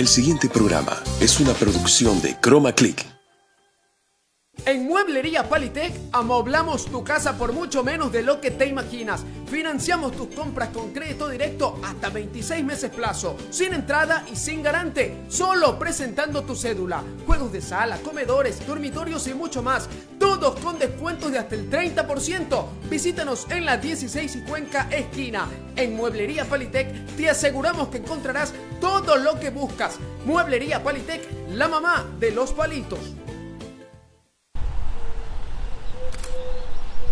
El siguiente programa es una producción de Chroma Click. Mueblería Palitec amoblamos tu casa por mucho menos de lo que te imaginas. Financiamos tus compras con crédito directo hasta 26 meses plazo, sin entrada y sin garante, solo presentando tu cédula. Juegos de sala, comedores, dormitorios y mucho más, todos con descuentos de hasta el 30%. Visítanos en la 16 y Cuenca esquina. En Mueblería Palitec te aseguramos que encontrarás todo lo que buscas. Mueblería Palitec, la mamá de los palitos.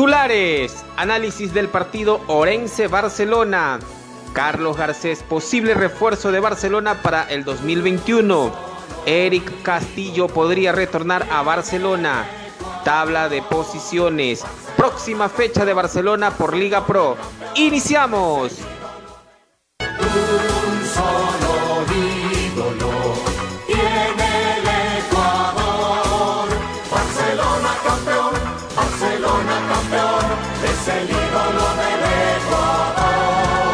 Titulares. Análisis del partido Orense-Barcelona. Carlos Garcés, posible refuerzo de Barcelona para el 2021. Eric Castillo podría retornar a Barcelona. Tabla de posiciones. Próxima fecha de Barcelona por Liga Pro. Iniciamos. Un solo ídolo Barcelona campeón, es el ídolo del Ecuador.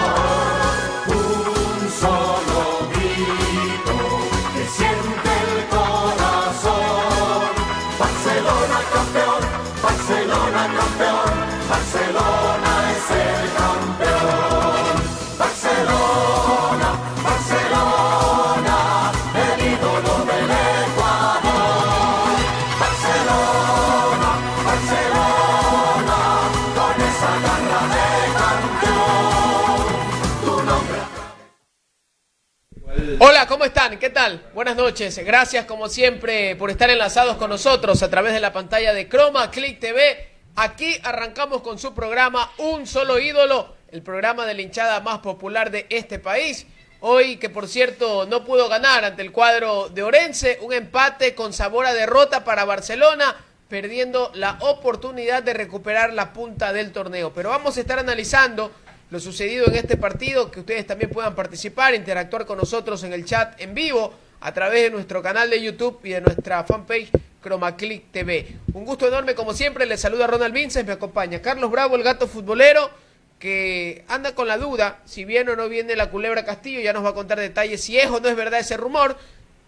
Están? ¿Qué tal? Buenas noches. Gracias como siempre por estar enlazados con nosotros a través de la pantalla de Chroma Click TV. Aquí arrancamos con su programa Un Solo Ídolo, el programa de la hinchada más popular de este país. Hoy que por cierto no pudo ganar ante el cuadro de Orense, un empate con sabor a derrota para Barcelona, perdiendo la oportunidad de recuperar la punta del torneo. Pero vamos a estar analizando lo sucedido en este partido, que ustedes también puedan participar, interactuar con nosotros en el chat en vivo a través de nuestro canal de YouTube y de nuestra fanpage ChromaClick TV. Un gusto enorme, como siempre, les saluda Ronald Vinces, me acompaña Carlos Bravo, el gato futbolero, que anda con la duda si viene o no viene la culebra Castillo, ya nos va a contar detalles si es o no es verdad ese rumor,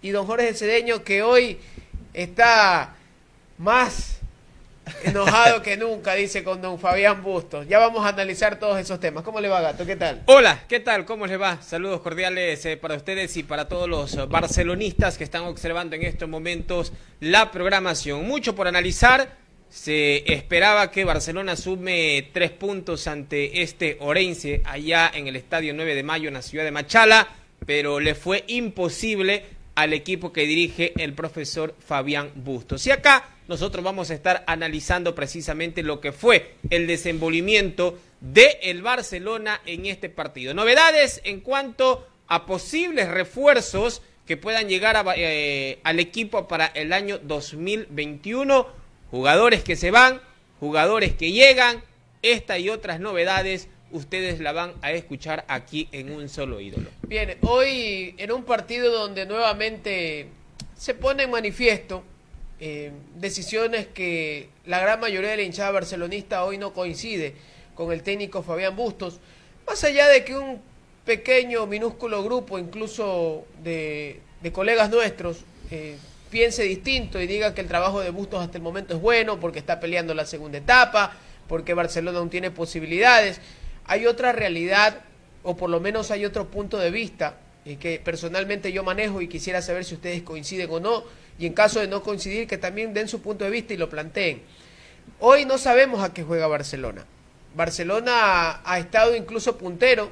y don Jorge Cedeño, que hoy está más enojado que nunca, dice con don Fabián Bustos. Ya vamos a analizar todos esos temas. ¿Cómo le va, gato? ¿Qué tal? Hola, ¿qué tal? ¿Cómo les va? Saludos cordiales eh, para ustedes y para todos los eh, barcelonistas que están observando en estos momentos la programación. Mucho por analizar. Se esperaba que Barcelona sume tres puntos ante este Orense allá en el Estadio 9 de Mayo en la ciudad de Machala, pero le fue imposible al equipo que dirige el profesor Fabián Bustos. Y acá nosotros vamos a estar analizando precisamente lo que fue el desenvolvimiento de el Barcelona en este partido. Novedades en cuanto a posibles refuerzos que puedan llegar eh, al equipo para el año 2021. Jugadores que se van, jugadores que llegan. Esta y otras novedades ustedes la van a escuchar aquí en un solo ídolo. Bien, hoy en un partido donde nuevamente se pone en manifiesto eh, decisiones que la gran mayoría de la hinchada barcelonista hoy no coincide con el técnico Fabián Bustos, más allá de que un pequeño, minúsculo grupo, incluso de, colegas nuestros, eh, piense distinto y diga que el trabajo de Bustos hasta el momento es bueno porque está peleando la segunda etapa, porque Barcelona aún tiene posibilidades. Hay otra realidad, o por lo menos hay otro punto de vista eh, que personalmente yo manejo y quisiera saber si ustedes coinciden o no, y en caso de no coincidir, que también den su punto de vista y lo planteen. Hoy no sabemos a qué juega Barcelona. Barcelona ha estado incluso puntero,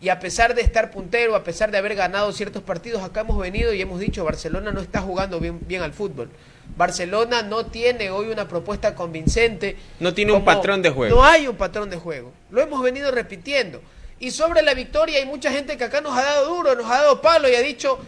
y a pesar de estar puntero, a pesar de haber ganado ciertos partidos, acá hemos venido y hemos dicho, Barcelona no está jugando bien, bien al fútbol. Barcelona no tiene hoy una propuesta convincente. No tiene un patrón de juego. No hay un patrón de juego. Lo hemos venido repitiendo. Y sobre la victoria hay mucha gente que acá nos ha dado duro, nos ha dado palo y ha dicho,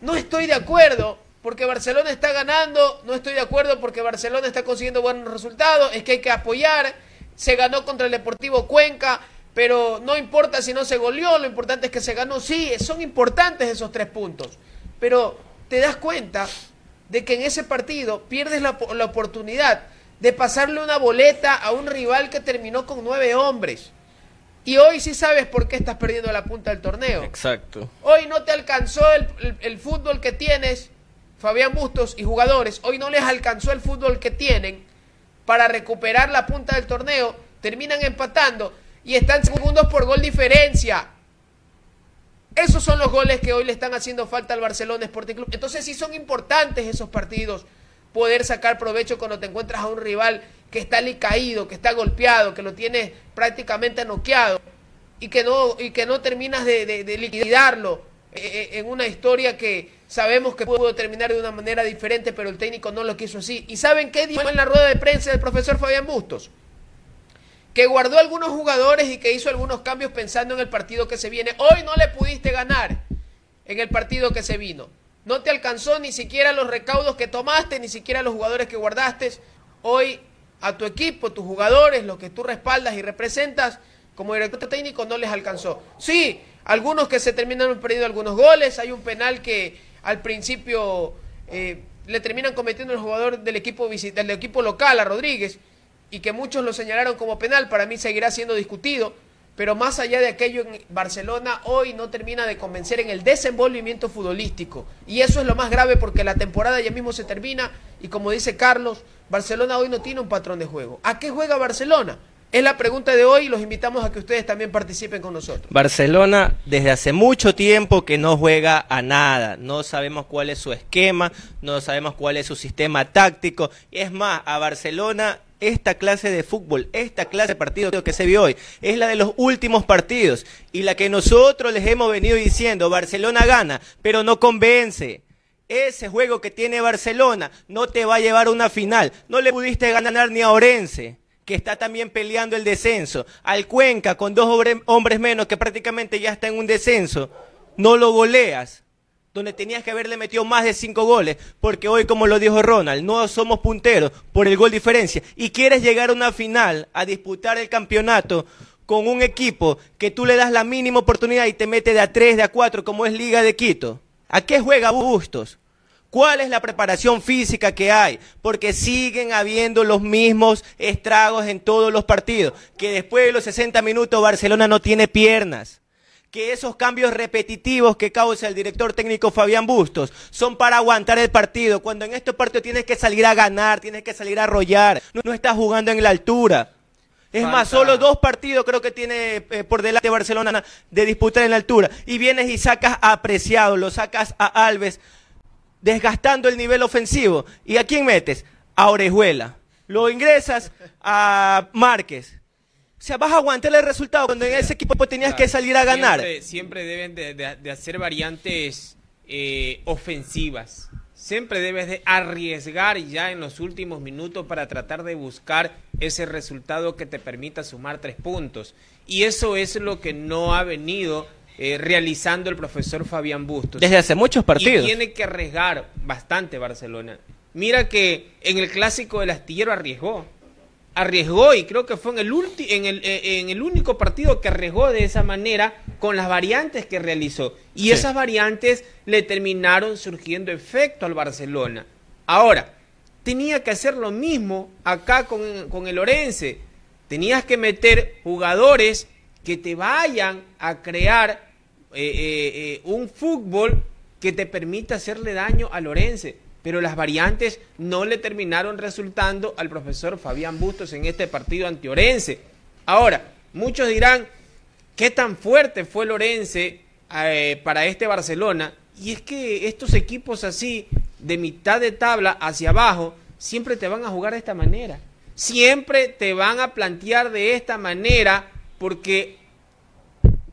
no estoy de acuerdo porque Barcelona está ganando, no estoy de acuerdo porque Barcelona está consiguiendo buenos resultados, es que hay que apoyar, se ganó contra el Deportivo Cuenca, pero no importa si no se goleó, lo importante es que se ganó, sí, son importantes esos tres puntos, pero te das cuenta de que en ese partido pierdes la, la oportunidad de pasarle una boleta a un rival que terminó con nueve hombres. Y hoy sí sabes por qué estás perdiendo la punta del torneo. Exacto. Hoy no te alcanzó el, el- el fútbol que tienes, Fabián Bustos y jugadores. Hoy no les alcanzó el fútbol que tienen para recuperar la punta del torneo. Terminan empatando y están segundos por gol diferencia. Esos son los goles que hoy le están haciendo falta al Barcelona Sporting Club. Entonces sí son importantes esos partidos. Poder sacar provecho cuando te encuentras a un rival que está caído, que está golpeado, que lo tienes prácticamente noqueado y que no, y que no terminas de, de- liquidarlo eh, eh, en una historia que sabemos que pudo terminar de una manera diferente, pero el técnico no lo quiso así. ¿Y saben qué dijo en la rueda de prensa el profesor Fabián Bustos? Que guardó algunos jugadores y que hizo algunos cambios pensando en el partido que se viene. Hoy no le pudiste ganar en el partido que se vino. No te alcanzó ni siquiera los recaudos que tomaste, ni siquiera los jugadores que guardaste. Hoy a tu equipo, tus jugadores, los que tú respaldas y representas como director técnico no les alcanzó. Sí, algunos que se terminaron perdiendo algunos goles, hay un penal que al principio eh, le terminan cometiendo el jugador del equipo, del equipo local a Rodríguez y que muchos lo señalaron como penal, para mí seguirá siendo discutido, pero más allá de aquello, en Barcelona hoy no termina de convencer en el desenvolvimiento futbolístico. Y eso es lo más grave porque la temporada ya mismo se termina y como dice Carlos, Barcelona hoy no tiene un patrón de juego. ¿A qué juega Barcelona? Es la pregunta de hoy y los invitamos a que ustedes también participen con nosotros. Barcelona desde hace mucho tiempo que no juega a nada, no sabemos cuál es su esquema, no sabemos cuál es su sistema táctico, es más, a Barcelona esta clase de fútbol, esta clase de partido que se vio hoy, es la de los últimos partidos y la que nosotros les hemos venido diciendo, Barcelona gana, pero no convence. Ese juego que tiene Barcelona no te va a llevar a una final. No le pudiste ganar ni a Orense, que está también peleando el descenso. Al Cuenca, con dos hombre- hombres menos, que prácticamente ya está en un descenso. No lo goleas. Donde tenías que haberle metido más de cinco goles. Porque hoy, como lo dijo Ronald, no somos punteros por el gol diferencia. Y quieres llegar a una final, a disputar el campeonato con un equipo que tú le das la mínima oportunidad y te mete de a tres, de a cuatro, como es Liga de Quito. ¿A qué juega Bustos? ¿Cuál es la preparación física que hay? Porque siguen habiendo los mismos estragos en todos los partidos. Que después de los 60 minutos Barcelona no tiene piernas. Que esos cambios repetitivos que causa el director técnico Fabián Bustos son para aguantar el partido. Cuando en estos partidos tienes que salir a ganar, tienes que salir a arrollar. No, no estás jugando en la altura. Es más, solo dos partidos creo que tiene eh, por delante Barcelona de disputar en la altura. Y vienes y sacas a Apreciado, lo sacas a Alves, desgastando el nivel ofensivo. ¿Y a quién metes? A Orejuela. Lo ingresas a Márquez. O sea, vas a aguantar el resultado cuando en ese equipo tenías que salir a ganar. Siempre, siempre deben de, de- de hacer variantes eh, ofensivas. Siempre debes de arriesgar ya en los últimos minutos para tratar de buscar ese resultado que te permita sumar tres puntos. Y eso es lo que no ha venido eh, realizando el profesor Fabián Bustos. Desde hace muchos partidos. Y tiene que arriesgar bastante Barcelona. Mira que en el clásico del astillero arriesgó. Arriesgó y creo que fue en el, ulti- en, el, eh, en el único partido que arriesgó de esa manera con las variantes que realizó. Y Sí. esas variantes le terminaron surgiendo efecto al Barcelona. Ahora, tenía que hacer lo mismo acá con, con el Orense. Tenías que meter jugadores que te vayan a crear eh, eh, eh, un fútbol que te permita hacerle daño al Orense. Pero las variantes no le terminaron resultando al profesor Fabián Bustos en este partido ante Orense. Ahora, muchos dirán, ¿qué tan fuerte fue el Orense eh, para este Barcelona? Y es que estos equipos así, de mitad de tabla hacia abajo, siempre te van a jugar de esta manera. Siempre te van a plantear de esta manera porque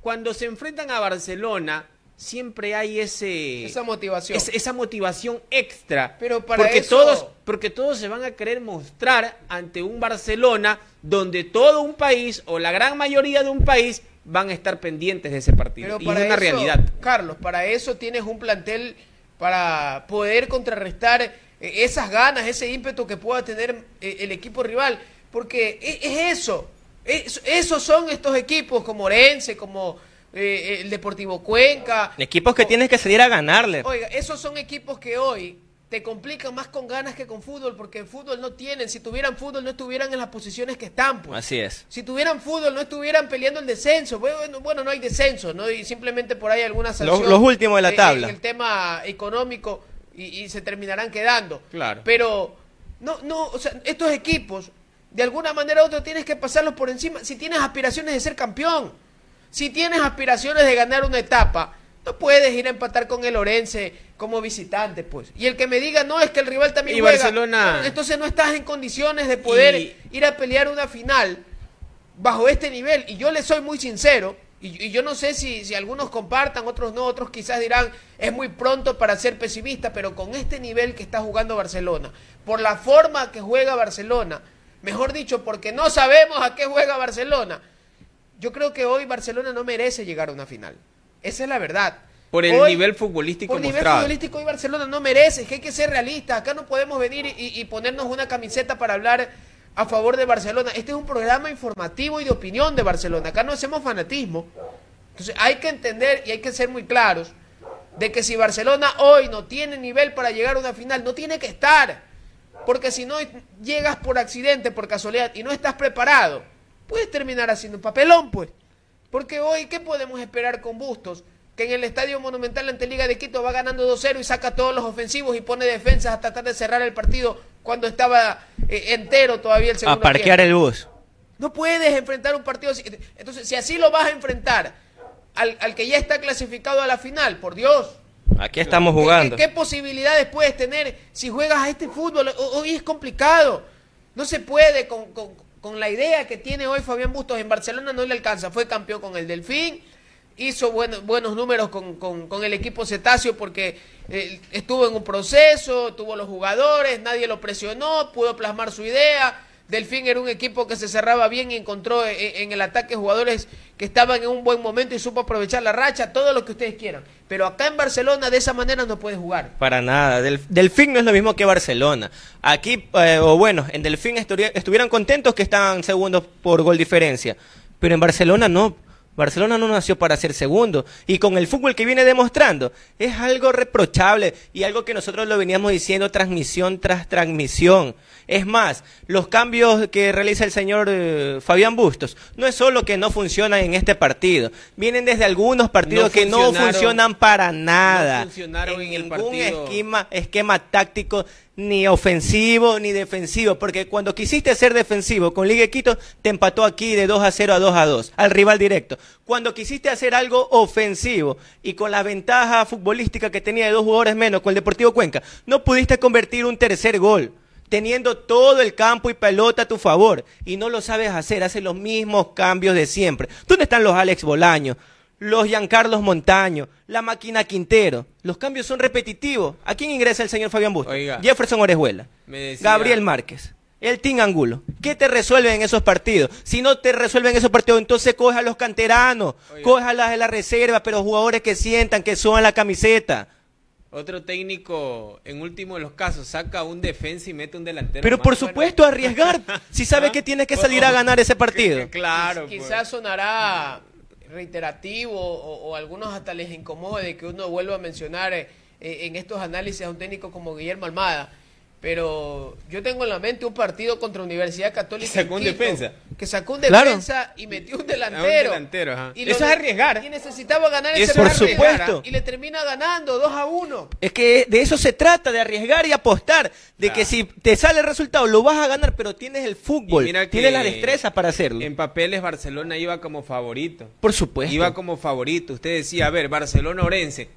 cuando se enfrentan a Barcelona, siempre hay ese Esa motivación. es- esa motivación extra. Pero para porque eso- todos porque todos se van a querer mostrar ante un Barcelona donde todo un país o la gran mayoría de un país van a estar pendientes de ese partido. Pero y para es una eso, realidad. Carlos, para eso tienes un plantel para poder contrarrestar eh, esas ganas, ese ímpetu que pueda tener eh, el equipo rival. Porque e- es eso. Es- esos son estos equipos como Orense, como eh, el Deportivo Cuenca. Equipos que O- tienes que salir a ganarle. Oiga, esos son equipos que hoy te complican más con ganas que con fútbol, porque en fútbol no tienen. Si tuvieran fútbol, no estuvieran en las posiciones que están. Pues. Así es. Si tuvieran fútbol, no estuvieran peleando el descenso. Bueno, bueno no hay descenso, ¿no? Y simplemente por ahí alguna sanción. los últimos de la eh, tabla. En el tema económico y, y se terminarán quedando. Claro. Pero, no, no, o sea, estos equipos, de alguna manera u otra, tienes que pasarlos por encima. Si tienes aspiraciones de ser campeón, si tienes aspiraciones de ganar una etapa, no puedes ir a empatar con el Orense como visitante, pues. Y el que me diga, no, es que el rival también Y juega. Barcelona- Entonces no estás en condiciones de poder Y- ir a pelear una final bajo este nivel. Y yo le soy muy sincero, y, y yo no sé si, si algunos compartan, otros no, otros quizás dirán, es muy pronto para ser pesimista, pero con este nivel que está jugando Barcelona, por la forma que juega Barcelona, mejor dicho, porque no sabemos a qué juega Barcelona, yo creo que hoy Barcelona no merece llegar a una final. Esa es la verdad. Por el Hoy- nivel futbolístico por nivel mostrado. futbolístico hoy Barcelona no merece, es que hay que ser realistas. Acá no podemos venir y, y ponernos una camiseta para hablar a favor de Barcelona. Este es un programa informativo y de opinión de Barcelona. Acá no hacemos fanatismo. Entonces hay que entender y hay que ser muy claros de que si Barcelona hoy no tiene nivel para llegar a una final, no tiene que estar. Porque si no llegas por accidente, por casualidad y no estás preparado, puedes terminar haciendo un papelón, pues. Porque hoy, ¿qué podemos esperar con Bustos? Que en el Estadio Monumental ante Liga de Quito va ganando 2-0 y saca todos los ofensivos y pone defensas a tratar de cerrar el partido cuando estaba eh, entero todavía el A segundo parquear tiempo. el bus. No puedes enfrentar un partido así. Entonces, si así lo vas a enfrentar al, al que ya está clasificado a la final, por Dios. Aquí estamos ¿qué- jugando. ¿Qué, qué posibilidades puedes tener si juegas a este fútbol? Hoy es complicado. No se puede con, con- con la idea que tiene hoy Fabián Bustos en Barcelona, no le alcanza. Fue campeón con el Delfín, hizo buenos, números con, con- con el equipo cetáceo porque eh, estuvo en un proceso, tuvo los jugadores, nadie lo presionó, pudo plasmar su idea. Delfín era un equipo que se cerraba bien y encontró eh, en el ataque jugadores que estaban en un buen momento y supo aprovechar la racha, todo lo que ustedes quieran. Pero acá en Barcelona de esa manera no puede jugar. Para nada. Del, Delfín no es lo mismo que Barcelona. Aquí, eh, o bueno, en Delfín estuvi- estuvieran contentos que estaban segundos por gol diferencia. Pero en Barcelona no. Barcelona no nació para ser segundo. Y con el fútbol que viene demostrando, es algo reprochable y algo que nosotros lo veníamos diciendo transmisión tras transmisión. Es más, los cambios que realiza el señor eh, Fabián Bustos no es solo que no funcionan en este partido, vienen desde algunos partidos No que no funcionan para nada. no funcionaron en el ningún partido. esquema, esquema táctico ni ofensivo ni defensivo, porque cuando quisiste ser defensivo con Liga de Quito te empató aquí de 2 a 0 a 2 a 2 al rival directo. Cuando quisiste hacer algo ofensivo y con la ventaja futbolística que tenía de dos jugadores menos con el Deportivo Cuenca, no pudiste convertir un tercer gol teniendo todo el campo y pelota a tu favor y no lo sabes hacer, haces los mismos cambios de siempre. ¿Dónde están los Alex Bolaño? Los Giancarlos Montaño, la máquina Quintero. Los cambios son repetitivos. ¿A quién ingresa el señor Fabián Bustos? Oiga. Jefferson Orejuela. Decía- Gabriel Márquez. El Team Angulo. ¿Qué te resuelven en esos partidos? Si no te resuelven esos partidos, entonces coge a los canteranos, Oiga. coge a las de la reserva, pero jugadores que sientan, que suban la camiseta. Otro técnico, en último de los casos, saca un defensa y mete un delantero. Pero por Bueno, supuesto, arriesgar. Si sabe ¿Ah? que tiene que salir a ganar ese partido. Claro. pues. Quizás sonará reiterativo o, algunos hasta les incomode que uno vuelva a mencionar eh, en estos análisis a un técnico como Guillermo Almada. Pero yo tengo en la mente un partido contra Universidad Católica. Que sacó un Quito, defensa. Que sacó un Claro. defensa y metió un A un delantero. delantero, ajá. Y lo Eso es arriesgar. Y necesitaba ganar ese es Por partido. supuesto. Y le termina ganando 2 a 1. Es que de eso se trata, de arriesgar y apostar. De Claro. que si te sale el resultado, lo vas a ganar, pero tienes el fútbol. Tienes la destreza para hacerlo. En papeles Barcelona iba como favorito. Por supuesto. Iba como favorito. Usted decía, a ver, Barcelona-Orense.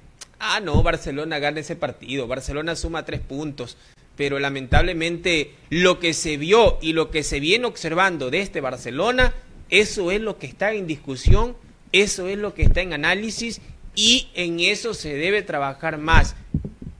Ah, no, Barcelona gana ese partido. Barcelona suma tres puntos. Pero lamentablemente lo que se vio y lo que se viene observando de este Barcelona, eso es lo que está en discusión, eso es lo que está en análisis Y en eso se debe trabajar más,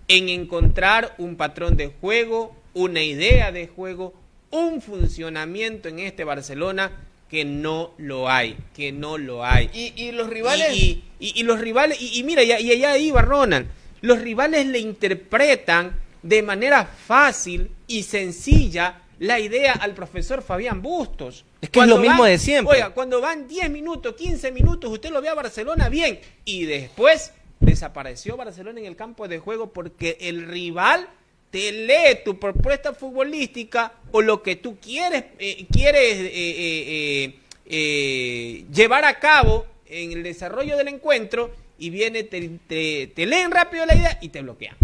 en encontrar un patrón de juego, una idea de juego, un funcionamiento en este Barcelona que no lo hay, que no lo hay. Y, y los rivales... Y, y- y los rivales, y, mira, y, y allá iba Ronald, los rivales le interpretan de manera fácil y sencilla la idea al profesor Fabián Bustos. Es que es lo mismo de siempre. Oiga, cuando van 10 minutos, 15 minutos, usted lo ve a Barcelona bien y después desapareció Barcelona en el campo de juego porque el rival te lee tu propuesta futbolística o lo que tú quieres, eh, quieres eh, eh, llevar a cabo en el desarrollo del encuentro y viene, te, te- te leen rápido la idea y te bloquean.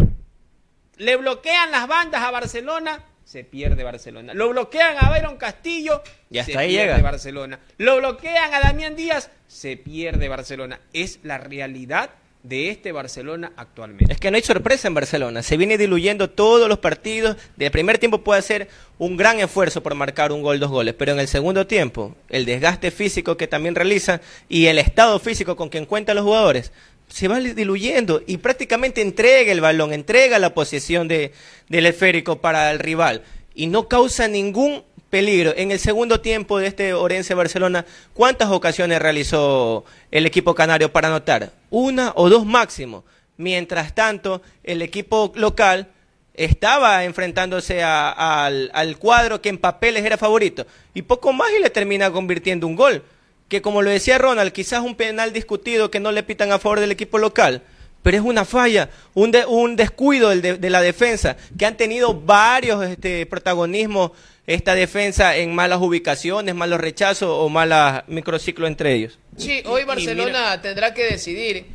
Le bloquean las bandas a Barcelona, se pierde Barcelona. Lo bloquean a Byron Castillo, Y hasta se ahí pierde llega. Barcelona. Lo bloquean a Damián Díaz, se pierde Barcelona. Es la realidad de este Barcelona actualmente. Es que no hay sorpresa en Barcelona. Se viene diluyendo todos los partidos. De primer tiempo puede hacer un gran esfuerzo por marcar un gol, dos goles. Pero en el segundo tiempo, el desgaste físico que también realiza y el estado físico con que encuentran los jugadores se va diluyendo y prácticamente entrega el balón, entrega la posesión de, del esférico para el rival y no causa ningún peligro. En el segundo tiempo de este Orense Barcelona, ¿cuántas ocasiones realizó el equipo canario para anotar? Una o dos máximo. Mientras tanto, el equipo local estaba enfrentándose a- al, al cuadro que en papeles era favorito. Y poco más y le termina convirtiendo un gol. Que como lo decía Ronald, quizás un penal discutido que no le pitan a favor del equipo local. Pero es una falla, un, de- un descuido del de, de la defensa, que han tenido varios este, protagonismos esta defensa en malas ubicaciones, malos rechazos o malas microciclos entre ellos. Sí, hoy Barcelona tendrá que decidir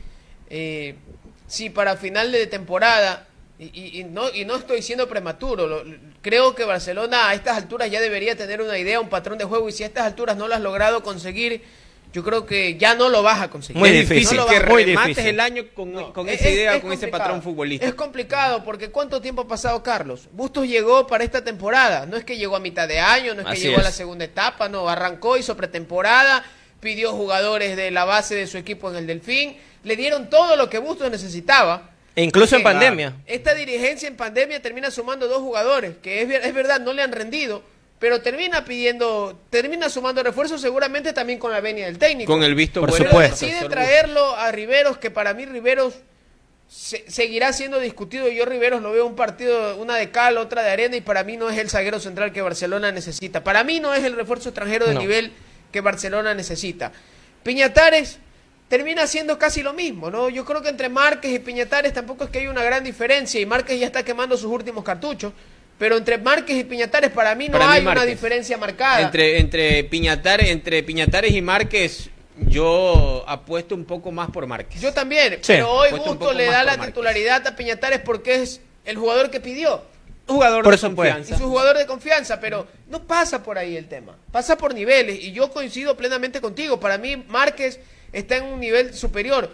eh, si para final de temporada, y, y- y no, y no estoy siendo prematuro, lo- creo que Barcelona a estas alturas ya debería tener una idea, un patrón de juego, y si a estas alturas no lo has logrado conseguir, yo creo que ya no lo vas a conseguir. Muy es difícil, No lo que vas a- muy remates difícil. el año con, No, con es- esa es- idea, es con ese patrón futbolístico. Es complicado porque ¿cuánto tiempo ha pasado Carlos? Bustos llegó para esta temporada, no es que llegó a mitad de año, no es que llegó a la segunda etapa, no, arrancó, hizo pretemporada, pidió jugadores de la base de su equipo en el Delfín, le dieron todo lo que Bustos necesitaba. E incluso en pandemia. Esta dirigencia en pandemia termina sumando dos jugadores, que es, es verdad, no le han rendido, pero termina pidiendo, termina sumando refuerzos seguramente también con la venia del técnico. Con el visto Por bueno. Pero supuesto. decide traerlo a Riveros, que para mí Riveros se- seguirá siendo discutido. Yo Riveros lo veo un partido, una de cal, otra de arena, y para mí no es el zaguero central que Barcelona necesita. Para mí no es el refuerzo extranjero de No. nivel que Barcelona necesita. Piñatares termina siendo casi lo mismo, ¿no? Yo creo que entre Márquez y Piñatares tampoco es que hay una gran diferencia, y Márquez ya está quemando sus últimos cartuchos. Pero entre Márquez y Piñatares para mí no Para mí hay una diferencia marcada. Entre, entre, Piñatares, entre Piñatares y Márquez, yo apuesto un poco más por Márquez. Yo también, Sí. pero hoy poco le da la Márquez. titularidad a Piñatares porque es el jugador que pidió jugador Por de supuesto. y confianza. su jugador de confianza, pero no pasa por ahí el tema, pasa por niveles y yo coincido plenamente contigo, para mí Márquez está en un nivel superior.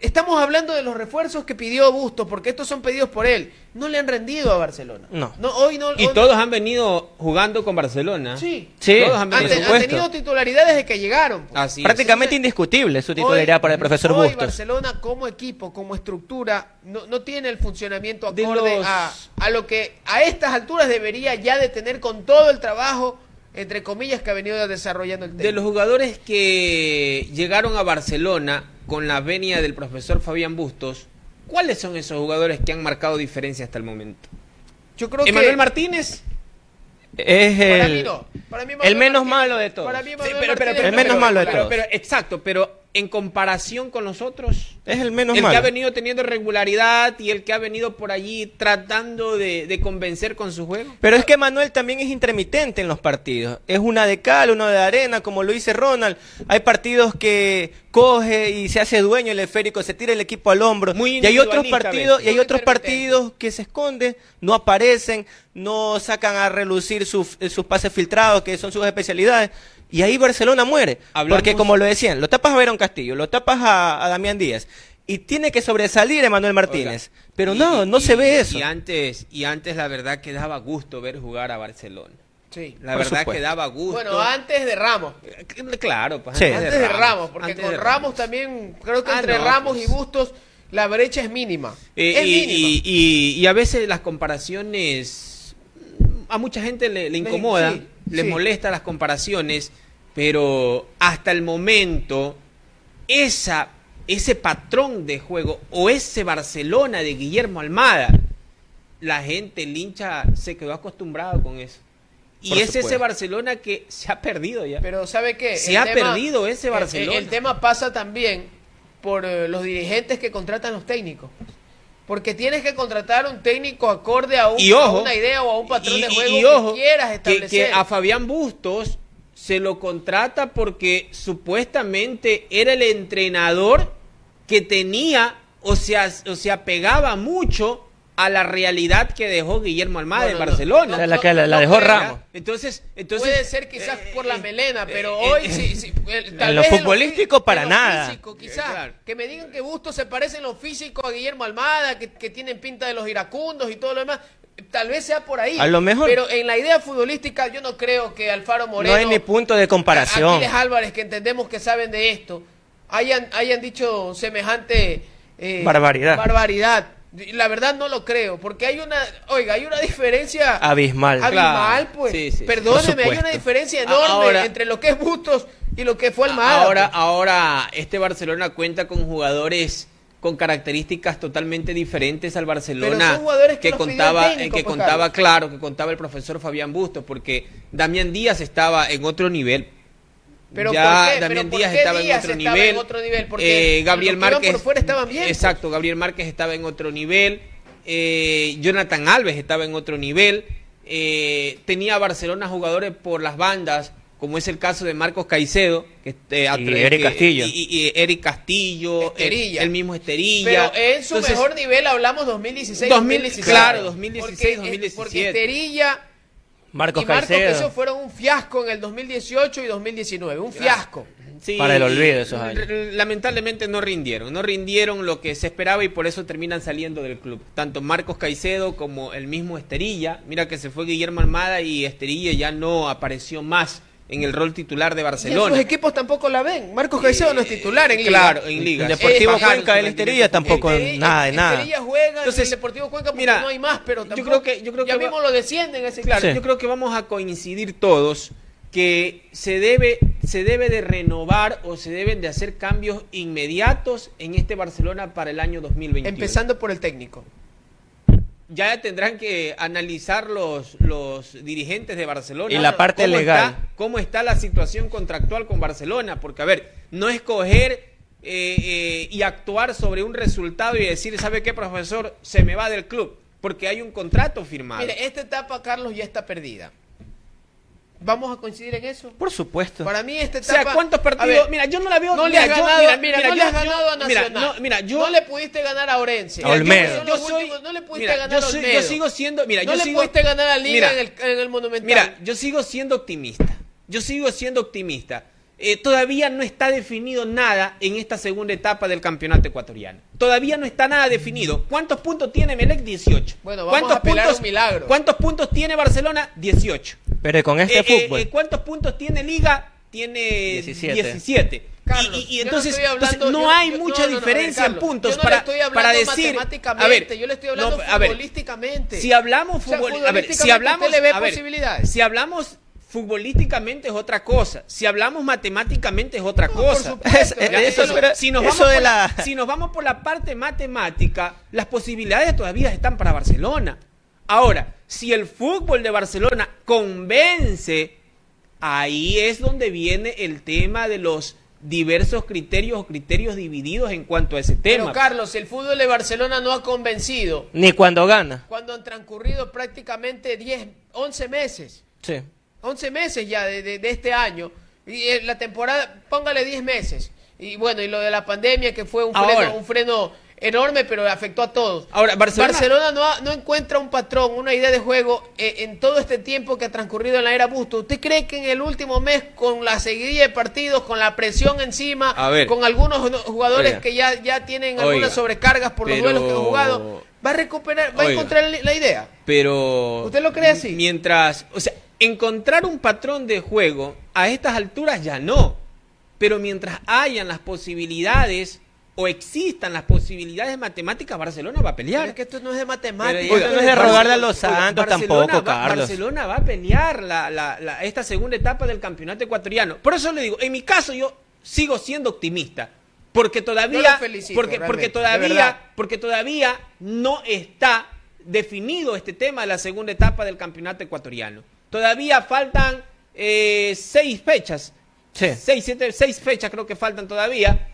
Estamos hablando de los refuerzos que pidió Busto, porque estos son pedidos por él. No le han rendido a Barcelona. No. hoy no. Y hoy- todos han venido jugando con Barcelona. Sí. Sí, Todos han venido. tenido titularidad desde que llegaron. pues. Así es. Prácticamente indiscutible su titularidad Hoy- para el profesor hoy Bustos. Barcelona como equipo, como estructura, no, no tiene el funcionamiento De acorde los- a, a lo que a estas alturas debería ya de tener con todo el trabajo, entre comillas, que ha venido desarrollando el De técnico. los jugadores que llegaron a Barcelona con la venia del profesor Fabián Bustos, ¿cuáles son esos jugadores que han marcado diferencia hasta el momento? Yo creo Emanuel que Martínez, Es para el, mí no. Para mí el menos Martínez- malo de todos. Para mí Sí, Manuel pero, pero, Martínez pero, El menos pero- malo de pero- todos. pero- exacto, pero en comparación con los otros, es el menos el malo. que ha venido teniendo regularidad y el que ha venido por allí tratando de, de convencer con su juego. Pero es que Manuel también es intermitente en los partidos. Es una de cal, uno de arena, como lo dice Ronald. Hay partidos que coge y se hace dueño el esférico, se tira el equipo al hombro. Muy y hay otros partidos, y hay otros partidos que se esconden, no aparecen, no sacan a relucir sus, sus pases filtrados, que son sus especialidades. Y ahí Barcelona muere. Hablamos- Porque como lo decían, lo tapas a Verón Castillo, lo tapas a, a Damián Díaz. Y tiene que sobresalir Emanuel Martínez. Pero Y- no, no y- se ve eso. Y antes, y antes la verdad que daba gusto ver jugar a Barcelona. Sí. La verdad supuesto. que daba gusto. Bueno, antes de Ramos. Claro, pues Sí. Antes de Ramos, porque antes con de Ramos también, creo que Ah, entre no, Ramos pues. y Bustos la brecha es mínima. Eh, es y, mínima. y- y- y a veces las comparaciones a mucha gente le, le incomoda, sí, les sí. molesta las comparaciones, pero hasta el momento esa ese patrón de juego o ese Barcelona de Guillermo Almada, la gente, el hincha se quedó acostumbrado con eso. Y Por es ese. Barcelona que se ha perdido ya. Pero ¿sabe qué? Se El ha perdido ese el- Barcelona. El, tema pasa también por eh, los dirigentes que contratan los técnicos. Porque tienes que contratar un técnico acorde a, un- y a una idea o a un patrón y- de juego y ojo, que quieras establecer. que a Fabián Bustos se lo contrata porque supuestamente era el entrenador que tenía o se, o se apegaba mucho a la realidad que dejó Guillermo Almada Bueno, en no, Barcelona. O sea, la que la- la dejó Ramos. Entonces, entonces Puede ser quizás eh, por la eh, melena, pero eh, hoy eh, sí, sí, tal En lo vez futbolístico, fí- para en lo nada. físico, quizás, Claro. que me digan que Bustos se parece en lo físico a Guillermo Almada, que, que tienen pinta de los iracundos y todo lo demás. Tal vez sea por ahí. A lo mejor. Pero en la idea futbolística yo no creo que Alfaro Moreno... No hay ni punto de comparación. Aquiles Álvarez, que entendemos que saben de esto, hayan, hayan dicho semejante... eh, Barbaridad. Barbaridad. La verdad no lo creo, porque hay una, oiga, hay una diferencia Abismal. abismal, Claro. pues. Sí, sí. Perdóneme, hay una diferencia enorme Ahora- entre lo que es Bustos y lo que fue Almada. Ahora, pues. ahora este Barcelona cuenta con jugadores con características totalmente diferentes al Barcelona Pero son jugadores que contaba técnico, eh, que pues, contaba Carlos. claro que contaba el profesor Fabián Bustos porque Damián Díaz estaba en otro nivel Pero ya. Damián ¿Pero por Díaz estaba en otro estaba nivel en otro nivel? Porque Eh, Gabriel los que iban Márquez por fuera estaban bien, pues. exacto Gabriel Márquez estaba en otro nivel eh, Jonathan Alves estaba en otro nivel eh, tenía Barcelona jugadores por las bandas como es el caso de Marcos Caicedo que, eh, Eric que- Castillo. y, y Eric Castillo el, Esterilla. el mismo Esterilla Pero en su Entonces, mejor nivel hablamos 2016, 2000, 2017. claro, 2016, Porque, eh, 2017. Porque Esterilla Marcos y Marcos Caicedo. Caicedo fueron un fiasco en el 2018 y 2019. Un fiasco. Sí, Para el olvido esos años. Lamentablemente no rindieron, no rindieron lo que se esperaba y por eso terminan saliendo del club. Tanto Marcos Caicedo como el mismo Esterilla. Mira que se fue Guillermo Almada y Esterilla ya no apareció más en el rol titular de Y Barcelona. esos equipos tampoco la ven. Marcos Caicedo no es titular en Liga. Claro, en Liga. El Deportivo Eh, Cuenca, el Esterilla tampoco nada de nada. Esterilla juega Entonces, en el Deportivo Cuenca porque mira, no hay más, pero yo tampoco, creo que- yo creo ya que mismo va- lo descienden ese Claro, Sí. yo creo que vamos a coincidir todos que se debe, se debe de renovar o se deben de hacer cambios inmediatos en este Barcelona para el año 2021. Empezando por el técnico. Ya tendrán que analizar los, los dirigentes de Barcelona. Y la parte cómo legal. está- cómo está la situación contractual con Barcelona. Porque, a ver, no escoger eh, eh, y actuar sobre un resultado y decir, ¿sabe qué, profesor? Se me va del club. Porque hay un contrato firmado. Mire, esta etapa, Carlos, ya está perdida. ¿Vamos a coincidir en eso? Por supuesto. Para mí esta o etapa... sea, ¿cuántos a partidos? ver, mira, yo no la veo. no le mira, has yo- ganado, mira, mira, mira, no le yo- has ganado a mira, Nacional. no, mira, yo, No le pudiste ganar a Orense. A Olmedo. Yo los soy, últimos- no le pudiste mira, ganar yo, a Olmedo. yo sigo siendo, mira, no yo le sigo, pudiste ganar a Liga mira, en, el, en el Monumental. Mira, yo sigo siendo optimista. Yo sigo siendo optimista. Eh, todavía no está definido nada en esta segunda etapa del campeonato ecuatoriano. Todavía no está nada definido. ¿Cuántos puntos tiene Melec? 18. Bueno, vamos ¿Cuántos a puntos, un milagro. ¿Cuántos puntos tiene Barcelona? 18. Pero con este Eh, eh, fútbol. eh, ¿Cuántos puntos tiene Liga? Tiene 17. 17. Carlos, y, y yo no entonces, estoy hablando- entonces no yo- hay yo- mucha no, no, no, diferencia Carlos, en puntos yo no le para, estoy hablando para decir. matemáticamente, A ver, yo le estoy hablando no, a ver, futbolísticamente. si hablamos O sea, fútbol, a ver, si futbolísticamente hablamos, usted le ve a ver, posibilidades. si hablamos futbolísticamente es otra cosa. Si hablamos matemáticamente es otra cosa. supuesto. Es- Ya, eso- eso- pero- si nos eso vamos de por la- si nos vamos por la parte matemática, las posibilidades todavía están para Barcelona. Ahora, si el fútbol de Barcelona convence, ahí es donde viene el tema de los diversos criterios o criterios divididos en cuanto a ese tema. Pero Carlos, el fútbol de Barcelona no ha convencido Ni cuando gana. cuando han transcurrido prácticamente 10, 11 meses. Sí. 11 meses ya de, de- de este año. Y eh, la temporada, póngale 10 meses. Y bueno, y lo de la pandemia que fue un Ahora. freno, un freno enorme, pero afectó a todos. Ahora, Barcelona- no, ha- no encuentra un patrón, una idea de juego eh, en todo este tiempo que ha transcurrido en la era Busto. ¿Usted cree que en el último mes, con la seguidilla de partidos, con la presión encima, A ver. con algunos no- jugadores Oiga. que ya, ya tienen Oiga. algunas sobrecargas por Pero- los duelos que han jugado, va a recuperar, va a encontrar la idea? Pero ¿Usted lo cree así? Mientras, o sea, encontrar un patrón de juego a estas alturas ya no. Pero mientras hayan las posibilidades o existan las posibilidades matemáticas, Barcelona va a Pero pelear. es que esto no es de Pero matemáticas. esto no es de Barcelona- rogarle a los santos Barcelona tampoco, va- Carlos. Barcelona va a pelear la, la- la- esta segunda etapa del campeonato ecuatoriano. Por eso le digo, en mi caso yo sigo siendo optimista. Porque todavía, felicito, porque, todavía, porque todavía no está definido este tema de la segunda etapa del campeonato ecuatoriano. Todavía faltan eh, seis fechas. Sí. Seis, siete, seis fechas creo que faltan todavía.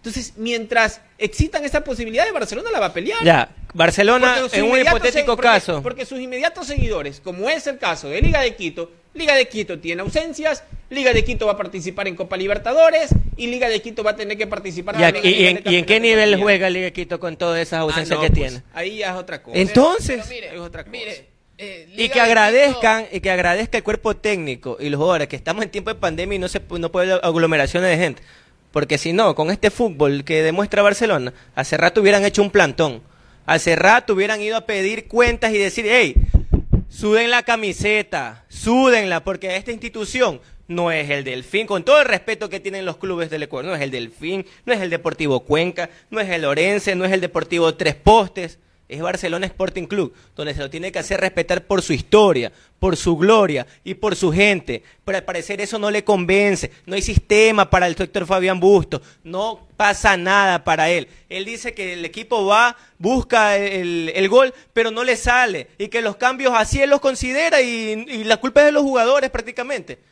Entonces, mientras existan esas posibilidades, Barcelona la va a pelear. Ya, Barcelona, en un hipotético porque- caso, Porque sus inmediatos seguidores, como es el caso de Liga de Quito, Liga de Quito tiene ausencias, Liga de Quito va a participar en Copa Libertadores y Liga de Quito va a tener que participar ya, también y, en, Liga de y en qué nivel juega Liga de Quito con todas esas Ah, ausencias no, que pues, tiene? Ahí ya es otra cosa. Entonces, Pero mire, es otra cosa. mire, eh, y Liga que de agradezcan, y que agradezca el cuerpo técnico y los jugadores que estamos en tiempo de pandemia y no se no puede haber aglomeraciones de gente. Porque si no, con este fútbol que demuestra Barcelona, hace rato hubieran hecho un plantón. Hace rato hubieran ido a pedir cuentas y decir, hey, suden la camiseta, súdenla, porque esta institución no es el Delfín, con todo el respeto que tienen los clubes del Ecuador, no es el Delfín, no es el Deportivo Cuenca, no es el Orense, no es el Deportivo Tres Postes, es Barcelona Sporting Club, donde se lo tiene que hacer respetar por su historia, por su gloria y por su gente. Pero al parecer eso no le convence. No hay sistema para el doctor Fabián Busto. No pasa nada para él. Él dice que el equipo va, busca el, el gol, pero no le sale. Y que los cambios así él los considera y, y la culpa es de los jugadores prácticamente.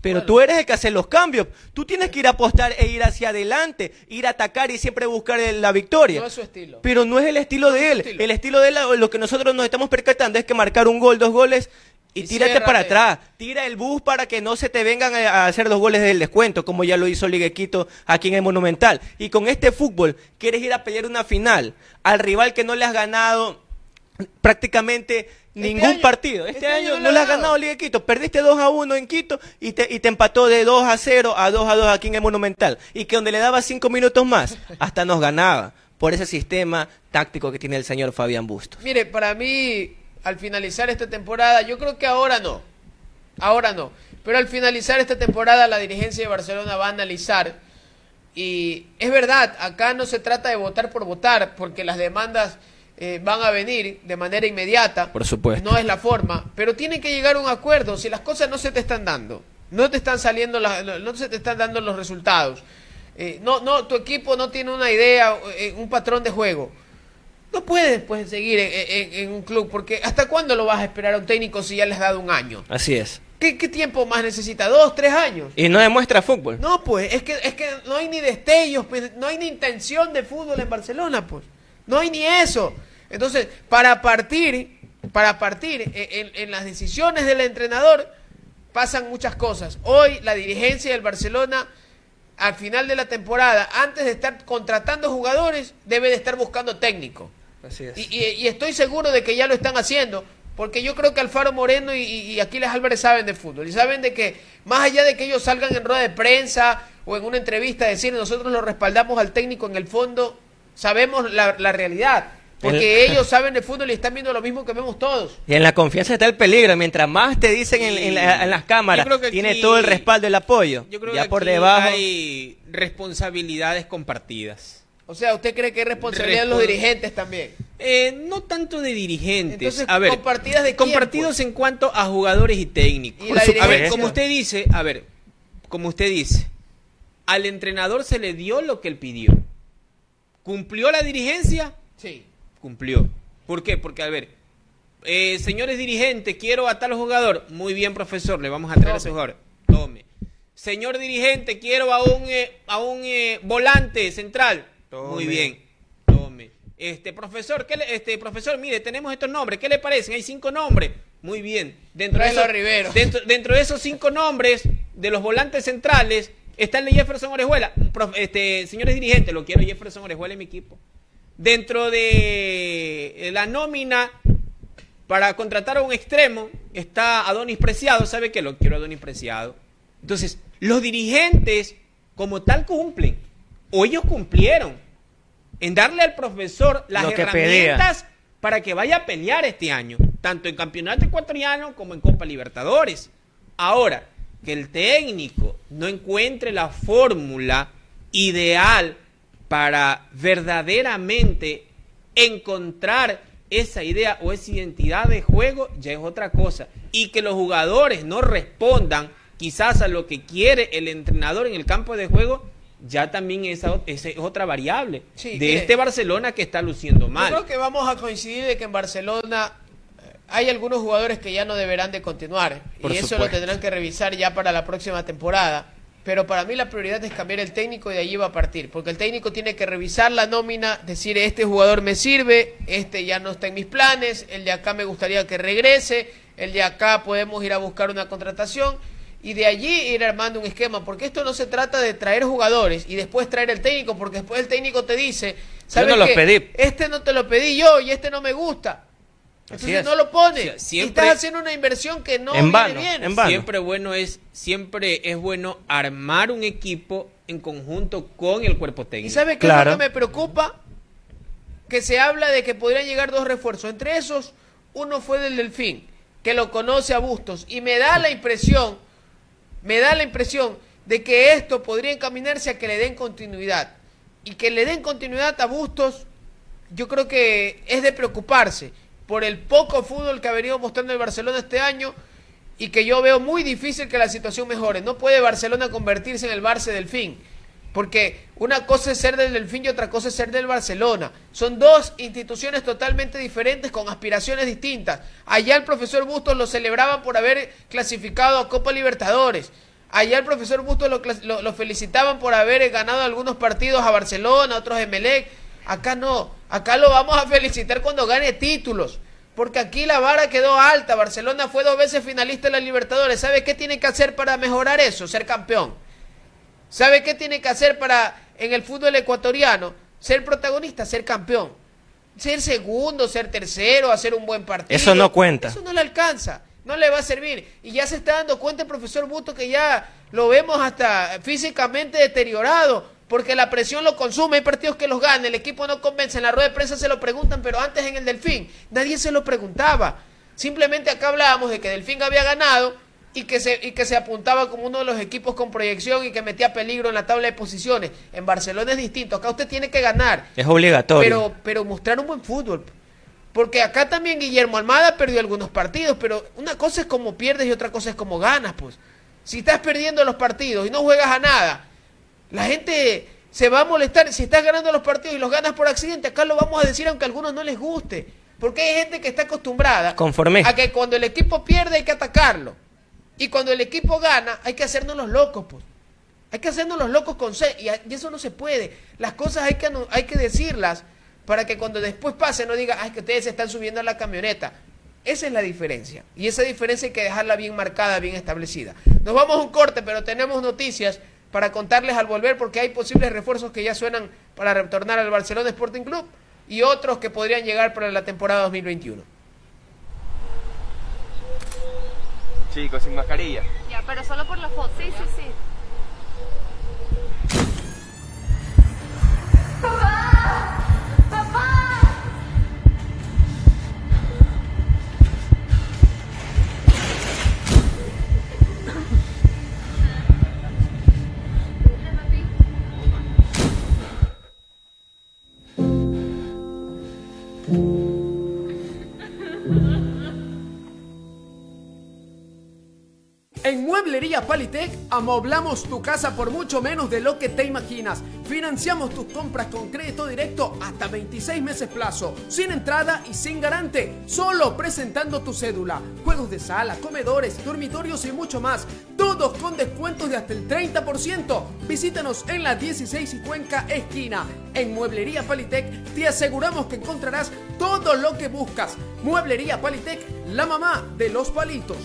Pero tú eres el que hace los cambios. Tú tienes que ir a apostar e ir hacia adelante, ir a atacar y siempre buscar la victoria. No es su estilo. Pero no es el estilo de él. estilo. El estilo de él, lo que nosotros nos estamos percatando es que marcar un gol, dos goles y, Y tírate ciérrate. para atrás. Tira el bus para que no se te vengan a hacer los goles del descuento, como ya lo hizo Liga Quito aquí en el Monumental. Y con este fútbol, quieres ir a pelear una final al rival que no le has ganado prácticamente ningún año- partido. Este, este año, año no le le ha has ganado. ganado Liga de Quito. Perdiste 2 a 1 en Quito y te, y te empató de 2 a 0 a 2 a 2 aquí en el Monumental. Y que donde le daba 5 minutos más, hasta nos ganaba. Por ese sistema táctico que tiene el señor Fabián Bustos. Mire, para mí, al finalizar esta temporada, yo creo que ahora no. Ahora no. Pero al finalizar esta temporada, la dirigencia de Barcelona va a analizar. Y es verdad, acá no se trata de votar por votar, porque las demandas eh, van a venir de manera inmediata. Por supuesto. No es la forma. Pero tiene que llegar a un acuerdo. Si las cosas no se te están dando, no te están saliendo, las- no se te están dando los resultados. eh, no, no, tu equipo no tiene una idea, eh, un patrón de juego. No puedes pues, seguir en, en- en un club, porque ¿hasta cuándo lo vas a esperar a un técnico si ya le has dado un año? Así es. ¿Qué, qué tiempo más necesita? ¿Dos, tres años? Y no demuestra fútbol. No, pues, es que, es que no hay ni destellos, pues, no hay ni intención de fútbol en Barcelona, pues. No hay ni eso. Entonces, para partir, para partir en, las decisiones del entrenador, pasan muchas cosas. Hoy la dirigencia del Barcelona, al final de la temporada, antes de estar contratando jugadores, debe de estar buscando técnico. Así es. Y, y- y estoy seguro de que ya lo están haciendo, porque yo creo que Alfaro Moreno y, y- y Aquiles Álvarez saben de fútbol. Y saben de que, más allá de que ellos salgan en rueda de prensa o en una entrevista a decir nosotros lo respaldamos al técnico en el fondo, sabemos la, la realidad. Porque El- ellos saben de fútbol y están viendo lo mismo que vemos todos. Y en la confianza está el peligro. Mientras más te dicen en, en la- en las cámaras, tiene aquí- todo el respaldo, el apoyo. Yo creo ya que por aquí debajo. hay responsabilidades compartidas. O sea, ¿usted cree que es responsabilidad de los dirigentes también? Eh, no tanto de dirigentes. Entonces, a ver, ¿compartidas de quién, compartidos pues? en cuanto a jugadores y técnicos. Y a ver, como usted dice, a ver, como usted dice, al entrenador se le dio lo que él pidió. ¿Cumplió la dirigencia? Sí. Cumplió. ¿Por qué? Porque, a ver, eh, señores dirigentes, quiero a tal jugador. Muy bien, profesor, le vamos a traer a ese Tome. jugador. Tome. Señor dirigente, quiero a un, eh, a un eh, volante central. Tome. Muy bien. Tome. Este, profesor, ¿qué le- este, profesor, mire, tenemos estos nombres. ¿Qué le parecen? Hay cinco nombres. Muy bien. Dentro de, Tráelo a esos, dentro, dentro de esos cinco nombres de los volantes centrales está el de Jefferson Orejuela. Prof- Este, señores dirigentes, lo quiero Jefferson Orejuela en mi equipo. Dentro de eh, la nómina para contratar a un extremo está Adonis Preciado. ¿Sabe qué? Lo quiero Adonis Preciado. Entonces, los dirigentes como tal cumplen. O ellos cumplieron en darle al profesor las Lo que herramientas para que vaya a pelear este año. tanto en Campeonato Ecuatoriano como en Copa Libertadores. Ahora, que el técnico no encuentre la fórmula ideal para verdaderamente encontrar esa idea o esa identidad de juego ya es otra cosa. Y que los jugadores no respondan quizás a lo que quiere el entrenador en el campo de juego, ya también esa, esa es otra variable Sí, de este Barcelona que está luciendo Yo mal. creo que vamos a coincidir de que en Barcelona eh, hay algunos jugadores que ya no deberán de continuar Por y eso lo tendrán que revisar ya para la próxima temporada. Pero para mí la prioridad es cambiar el técnico y de allí va a partir, porque el técnico tiene que revisar la nómina, decir este jugador me sirve, este ya no está en mis planes, el de acá me gustaría que regrese, el de acá podemos ir a buscar una contratación y de allí ir armando un esquema, porque esto no se trata de traer jugadores y después traer el técnico, porque después el técnico te dice, ¿sabes no los pedí. Este no te lo pedí yo y este no me gusta. Entonces es. no lo Y siempre- estás haciendo una inversión que no En viene vano, bien. en vano. Siempre bueno es siempre es bueno armar un equipo en conjunto con el cuerpo técnico. ¿Y sabe qué Claro. es lo que me preocupa? Que se habla de que podrían llegar dos refuerzos. Entre esos, uno fue del Delfín, que lo conoce a Bustos. Y me da la impresión, me da la impresión de que esto podría encaminarse a que le den continuidad. Y que le den continuidad a Bustos, yo creo que es de preocuparse por el poco fútbol que ha venido mostrando el Barcelona este año y que yo veo muy difícil que la situación mejore. No puede Barcelona convertirse en el Barça Delfín. Porque una cosa es ser del Delfín y otra cosa es ser del Barcelona. Son dos instituciones totalmente diferentes con aspiraciones distintas. Allá el profesor Bustos lo celebraba por haber clasificado a Copa Libertadores. Allá el profesor Bustos lo- lo felicitaban por haber ganado algunos partidos a Barcelona, otros a Emelec. Acá no. Acá lo vamos a felicitar cuando gane títulos. Porque aquí la vara quedó alta. Barcelona fue dos veces finalista en la Libertadores. ¿Sabe qué tiene que hacer para mejorar eso? Ser campeón. ¿Sabe qué tiene que hacer para en el fútbol ecuatoriano? Ser protagonista, ser campeón. Ser segundo, ser tercero, hacer un buen partido. Eso no cuenta. Eso no le alcanza. No le va a servir. Y ya se está dando cuenta el profesor Busto que ya lo vemos hasta físicamente deteriorado. Porque la presión lo consume. Hay partidos que los gana. El equipo no convence. En la rueda de prensa se lo preguntan. Pero antes en el Delfín nadie se lo preguntaba. Simplemente acá hablábamos de que Delfín había ganado y que, se, y que se apuntaba como uno de los equipos con proyección y que metía peligro en la tabla de posiciones. En Barcelona es distinto. Acá usted tiene que ganar. Es obligatorio. Pero, pero mostrar un buen fútbol. Porque acá también Guillermo Almada perdió algunos partidos, pero una cosa es como pierdes y otra cosa es como ganas, pues. Si estás perdiendo los partidos y no juegas a nada, la gente se va a molestar. Si estás ganando los partidos y los ganas por accidente, acá lo vamos a decir aunque a algunos no les guste. Porque hay gente que está acostumbrada a que cuando el equipo pierde hay que atacarlo. Y cuando el equipo gana hay que hacernos los locos, pues. Hay que hacernos los locos con C. Y, eso no se puede. Las cosas hay que, hay que decirlas para que cuando después pase no diga, ay, que ustedes se están subiendo a la camioneta. Esa es la diferencia. Y esa diferencia hay que dejarla bien marcada, bien establecida. Nos vamos a un corte, pero tenemos noticias para contarles al volver porque hay posibles refuerzos que ya suenan para retornar al Barcelona Sporting Club y otros que podrían llegar para la temporada 2021. Chicos, sin mascarilla. Ya, pero solo por la foto. Sí, sí, sí. Mueblería Palitec amoblamos tu casa por mucho menos de lo que te imaginas. Financiamos tus compras con crédito directo hasta 26 meses plazo, sin entrada y sin garante, solo presentando tu cédula. Juegos de sala, comedores, dormitorios y mucho más, todos con descuentos de hasta el 30%. Visítanos en la 16 y Cuenca esquina. En Mueblería Palitec te aseguramos que encontrarás todo lo que buscas. Mueblería Palitec, la mamá de los palitos.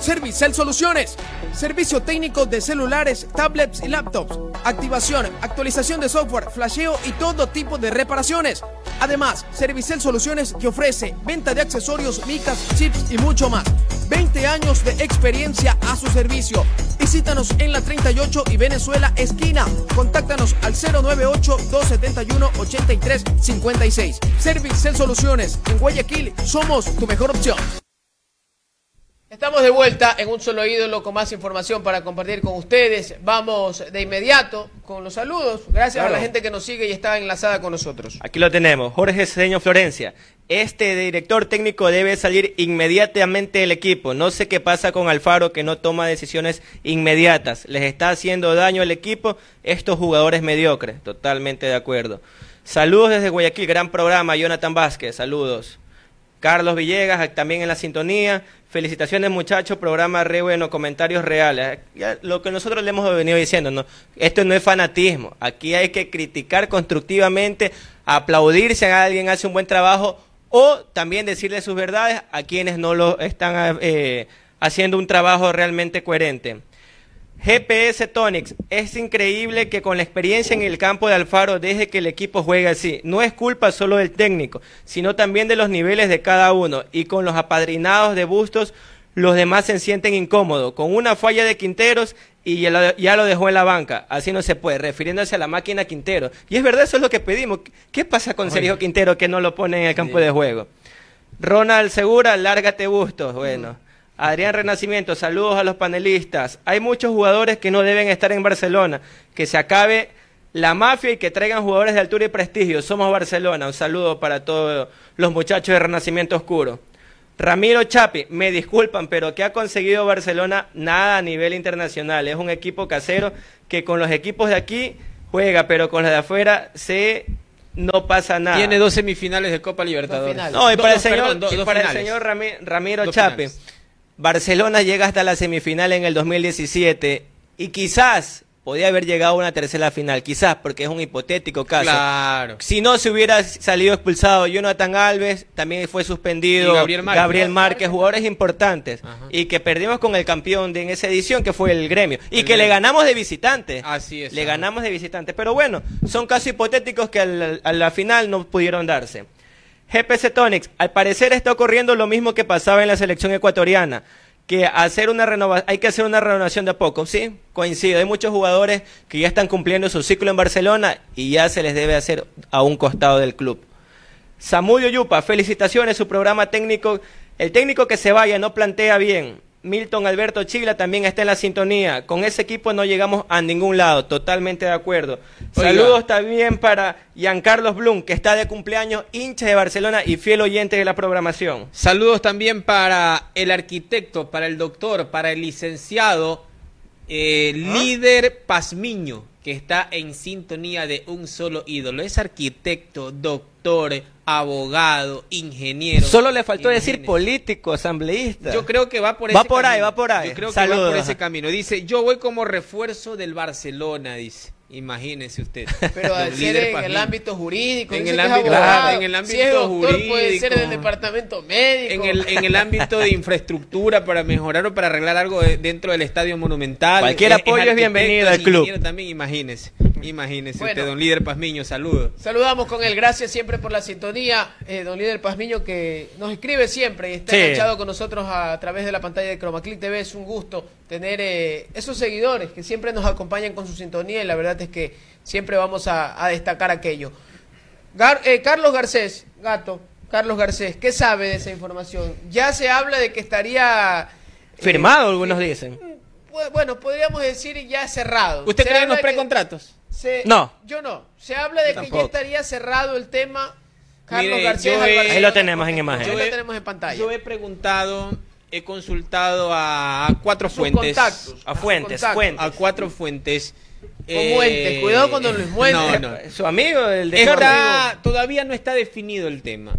Servicel Soluciones. Servicio técnico de celulares, tablets y laptops. Activación, actualización de software, flasheo y todo tipo de reparaciones. Además, Servicel Soluciones te ofrece venta de accesorios, micas, chips y mucho más. 20 años de experiencia a su servicio. Visítanos en la 38 y Venezuela esquina. Contáctanos al 098-271-8356. Servicel Soluciones en Guayaquil somos tu mejor opción. Estamos de vuelta en un solo ídolo con más información para compartir con ustedes. Vamos de inmediato con los saludos. Gracias a la gente que nos sigue y está enlazada con nosotros. Aquí lo tenemos, Jorge Cedeño Florencia. Este director técnico debe salir inmediatamente del equipo. No sé qué pasa con Alfaro que no toma decisiones inmediatas. Les está haciendo daño al equipo estos jugadores mediocres. Totalmente de acuerdo. Saludos desde Guayaquil, gran programa. Jonathan Vázquez, saludos. Carlos Villegas, también en la sintonía. Felicitaciones muchachos, programa re bueno, comentarios reales. Lo que nosotros le hemos venido diciendo, ¿no? esto no es fanatismo. Aquí hay que criticar constructivamente, aplaudir si alguien hace un buen trabajo o también decirle sus verdades a quienes no lo están eh, haciendo un trabajo realmente coherente. GPS Tonics, es increíble que con la experiencia en el campo de Alfaro deje que el equipo juegue así. No es culpa solo del técnico, sino también de los niveles de cada uno. Y con los apadrinados de Bustos, los demás se sienten incómodos. Con una falla de Quinteros y ya lo, ya lo dejó en la banca. Así no se puede, refiriéndose a la máquina Quintero. Y es verdad, eso es lo que pedimos. ¿Qué pasa con Sergio Quintero que no lo pone en el campo de juego? Ronald Segura, lárgate Bustos. Bueno. Adrián Renacimiento, saludos a los panelistas. Hay muchos jugadores que no deben estar en Barcelona. Que se acabe la mafia y que traigan jugadores de altura y prestigio. Somos Barcelona. Un saludo para todos los muchachos de Renacimiento Oscuro. Ramiro Chapi, me disculpan, pero ¿qué ha conseguido Barcelona? Nada a nivel internacional. Es un equipo casero que con los equipos de aquí juega, pero con los de afuera se no pasa nada. Tiene dos semifinales de Copa Libertadores. No, y Dos- para el señor, perdón, y para el señor Rami- Ramiro Dos Chape, finales. Barcelona llega hasta la semifinal en el 2017 y quizás podía haber llegado a una tercera final, quizás porque es un hipotético caso. Claro. Si no se hubiera salido expulsado Jonathan Alves, también fue suspendido Y Gabriel Márquez. Gabriel Márquez, jugadores importantes, Ajá. y que perdimos con el campeón de en esa edición que fue el gremio, y El que le ganamos de visitante. Así es, Le ganamos de visitante. Pero bueno, son casos hipotéticos que al- a la final no pudieron darse. GPC Tonics, al parecer está ocurriendo lo mismo que pasaba en la selección ecuatoriana, que hacer una hay que hacer una renovación de a poco, sí, coincido, hay muchos jugadores que ya están cumpliendo su ciclo en Barcelona y ya se les debe hacer a un costado del club. Samudio Yupa, felicitaciones, su programa técnico, el técnico que se vaya no plantea bien. Milton Alberto Chila también está en la sintonía. Con ese equipo no llegamos a ningún lado, totalmente de acuerdo. Oiga. Saludos también para Giancarlos Blum, que está de cumpleaños, hincha de Barcelona y fiel oyente de la programación. Saludos también para el arquitecto, para el doctor, para el licenciado, eh, líder Pazmiño, que está en sintonía de un solo ídolo. Es arquitecto, doctor, abogado, ingeniero. Solo le faltó decir político, asambleísta. Yo creo que va por Va ese por ahí, va por ahí. Yo creo que va por ese camino. Dice, yo voy como refuerzo del Barcelona, dice. Imagínese usted. Pero al ser en el ámbito jurídico, En el ámbito- abogado. claro, en el si es ámbito doctor, puede ser jurídico. del departamento médico. En el, en el ámbito de infraestructura para mejorar o para arreglar algo de- dentro del estadio monumental. Cualquier apoyo es bienvenido al club. También imagínese, imagínese Bueno. usted, don líder Pazmiño, saludos. Saludamos con él, gracias siempre por la sintonía, eh, don líder Pazmiño que nos escribe siempre y está Sí. enganchado con nosotros a, través de la pantalla de Chromaclick TV. Es un gusto tener eh, esos seguidores que siempre nos acompañan con su sintonía y la verdad es que siempre vamos a, a destacar aquello. Gar- eh, Carlos Garcés, gato, Carlos Garcés, ¿qué sabe de esa información? Ya se habla de que estaría... Firmado, algunos dicen. Bu- Bueno, podríamos decir ya cerrado. ¿Usted cree en los precontratos? se- No. Yo no. Se habla de que ya estaría cerrado el tema. Carlos Mire, García he-. Ahí lo tenemos en imagen. Ahí lo tenemos en pantalla. Yo he preguntado, he consultado a, a cuatro Sus fuentes. contactos. A fuentes, Contacto. fuentes. A cuando fuentes. Con Muentes, cuidado con don Luis Muentes. No, no. Su amigo, el de Está, todavía no está definido el tema.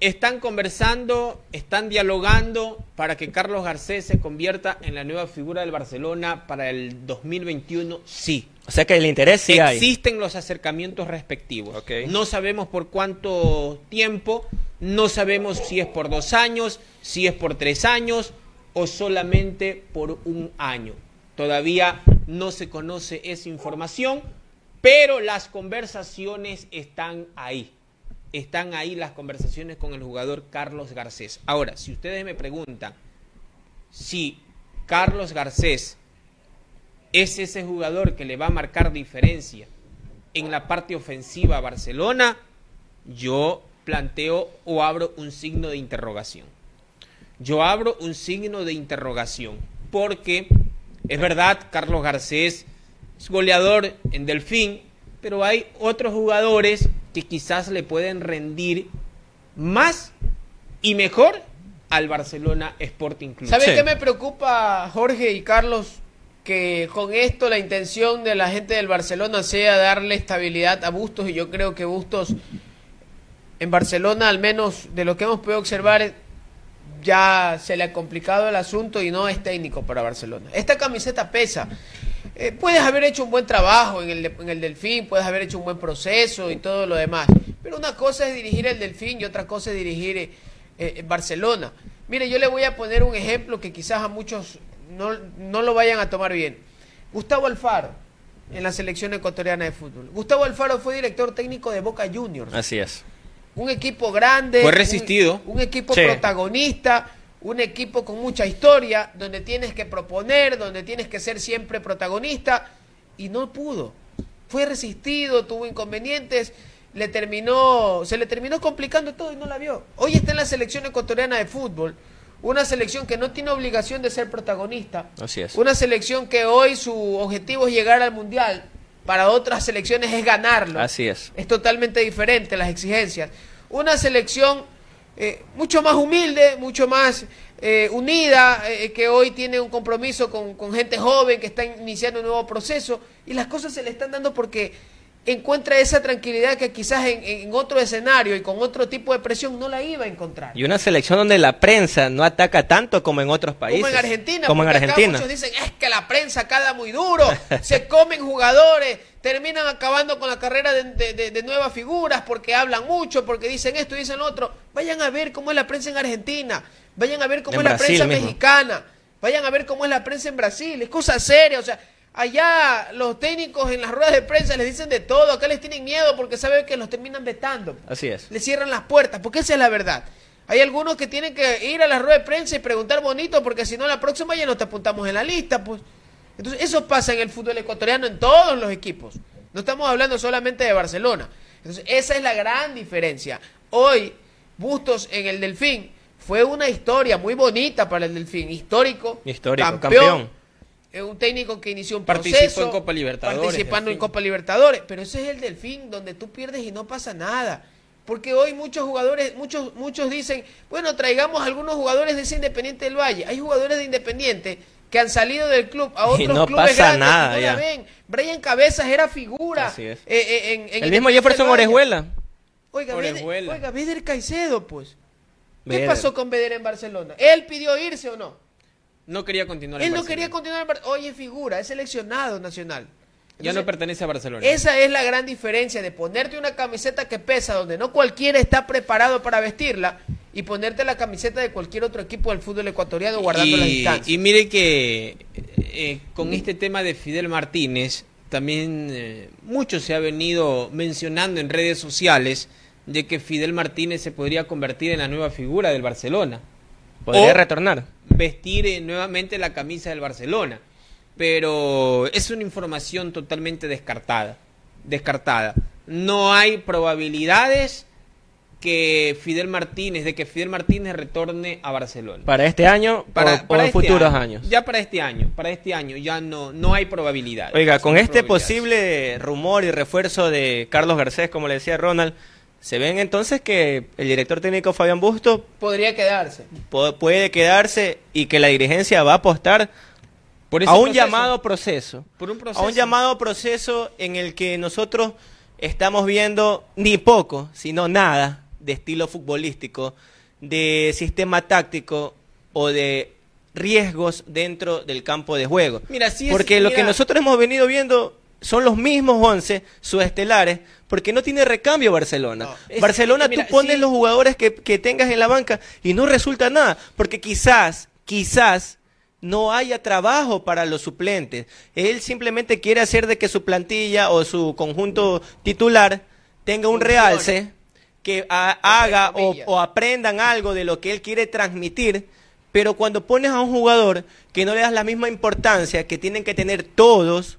Están conversando, están dialogando para que Carlos Garcés se convierta en la nueva figura del Barcelona para el 2021. Sí. O sea que el interés sí hay. Existen los acercamientos respectivos. No sabemos por cuánto tiempo, no sabemos si es por dos años, si es por tres años o solamente por un año. Todavía no se conoce esa información, pero las conversaciones están ahí. Están ahí las conversaciones con el jugador Carlos Garcés. Ahora, si ustedes me preguntan si Carlos Garcés es ese jugador que le va a marcar diferencia en la parte ofensiva a Barcelona, yo planteo o abro un signo de interrogación. Yo abro un signo de interrogación porque es verdad, Carlos Garcés es goleador en Delfín, pero hay otros jugadores que quizás le pueden rendir más y mejor al Barcelona Sporting Club. ¿Sabes Sí. qué me preocupa, Jorge y Carlos? Que con esto la intención de la gente del Barcelona sea darle estabilidad a Bustos y yo creo que Bustos en Barcelona, al menos de lo que hemos podido observar, ya se le ha complicado el asunto y no es técnico para Barcelona. Esta camiseta pesa. Eh, puedes haber hecho un buen trabajo en el, en el Delfín, puedes haber hecho un buen proceso y todo lo demás. Pero una cosa es dirigir el Delfín y otra cosa es dirigir eh, eh, Barcelona. Mire, yo le voy a poner un ejemplo que quizás a muchos no, no lo vayan a tomar bien. Gustavo Alfaro, en la selección ecuatoriana de fútbol. Gustavo Alfaro fue director técnico de Boca Juniors Así es. un equipo grande, Fue un- resistido. un, equipo Sí. protagonista, un equipo con mucha historia, donde tienes que proponer, donde tienes que ser siempre protagonista, y no pudo. Fue resistido, tuvo inconvenientes, le terminó, se le terminó complicando todo y no la vio. Hoy está en la selección ecuatoriana de fútbol, una selección que no tiene obligación de ser protagonista, Así es. una selección que hoy su objetivo es llegar al mundial, para otras selecciones es ganarlo. Así es. Es totalmente diferente las exigencias. Una selección eh, mucho más humilde, mucho más eh, unida, eh, que hoy tiene un compromiso con, con gente joven que está iniciando un nuevo proceso y las cosas se le están dando porque encuentra esa tranquilidad que quizás en, en otro escenario y con otro tipo de presión no la iba a encontrar. Y una selección donde la prensa no ataca tanto como en otros países. Como en Argentina. Como en porque acá Argentina. muchos dicen, es que la prensa cada muy duro, se comen jugadores, terminan acabando con la carrera de, de- de- de nuevas figuras porque hablan mucho, porque dicen esto y dicen lo otro. Vayan a ver cómo es la prensa en Argentina, vayan a ver cómo En es la prensa mismo. mexicana, vayan a ver cómo es la prensa en Brasil, es cosa seria, o sea... Allá los técnicos en las ruedas de prensa les dicen de todo, acá les tienen miedo porque saben que los terminan vetando Así es. le cierran las puertas, porque esa es la verdad. Hay algunos que tienen que ir a la rueda de prensa y preguntar bonito, porque si no, la próxima ya no te apuntamos en la lista, pues. Entonces, eso pasa en el fútbol ecuatoriano en todos los equipos. No estamos hablando solamente de Barcelona. Entonces, esa es la gran diferencia. Hoy, Bustos en el Delfín fue una historia muy bonita para el Delfín, histórico, Histórico, campeón. Es un técnico que inició un Participó proceso. en Copa Libertadores, Participando en. Copa Libertadores. Pero ese es el Delfín, donde tú pierdes y no pasa nada. Porque hoy muchos jugadores, muchos, muchos dicen, bueno, traigamos algunos jugadores de ese Independiente del Valle. Hay jugadores de Independiente que han salido del club a Y otros no clubes pasa grandes nada, y ya. ven. Brian Cabezas era figura. Así es. eh, eh, en- en El mismo Jefferson. Orejuela. Oiga, Beder, Orejuela. oiga, Beder Caicedo, pues. ¿Qué Beder. pasó con Beder en Barcelona? ¿Él pidió irse o no? No quería continuar en Él no Barcelona. quería continuar en Bar- Hoy es figura, es seleccionado nacional. Ya no pertenece a Barcelona. Esa es la gran diferencia de ponerte una camiseta que pesa, donde no cualquiera está preparado para vestirla, y ponerte la camiseta de cualquier otro equipo del fútbol ecuatoriano guardando la distancia. y mire que eh, con este tema de Fidel Martínez, también eh, mucho se ha venido mencionando en redes sociales de que Fidel Martínez se podría convertir en la nueva figura del Barcelona. Podría O retornar. vestir eh, nuevamente la camisa del Barcelona. Pero es una información totalmente descartada. Descartada. No hay probabilidades que Fidel Martínez, de que Fidel Martínez retorne a Barcelona Para este año o- o, en este futuros año. años. Ya para este año, para este año ya no, no hay probabilidad. Oiga, con este posible rumor y refuerzo de Carlos Garcés, como le decía Ronald, se ven entonces que el director técnico Fabián Busto Podría quedarse. puede quedarse y que la dirigencia va a apostar Por a un proceso. llamado proceso. Por un A proceso. un llamado proceso en el que nosotros estamos viendo ni poco, sino nada de estilo futbolístico, de sistema táctico o de riesgos dentro del campo de juego. Mira, sí es- porque lo que nosotros hemos venido viendo son los mismos 11 estelares porque no tiene recambio Barcelona. No, es- Barcelona mira, tú pones sí. los jugadores que, que tengas en la banca y no resulta nada, porque quizás, quizás no haya trabajo para los suplentes. Él simplemente quiere hacer de que su plantilla o su conjunto titular tenga un realce que ha- haga o, aprendan algo de lo que él quiere transmitir, pero cuando pones a un jugador que no le das la misma importancia que tienen que tener todos,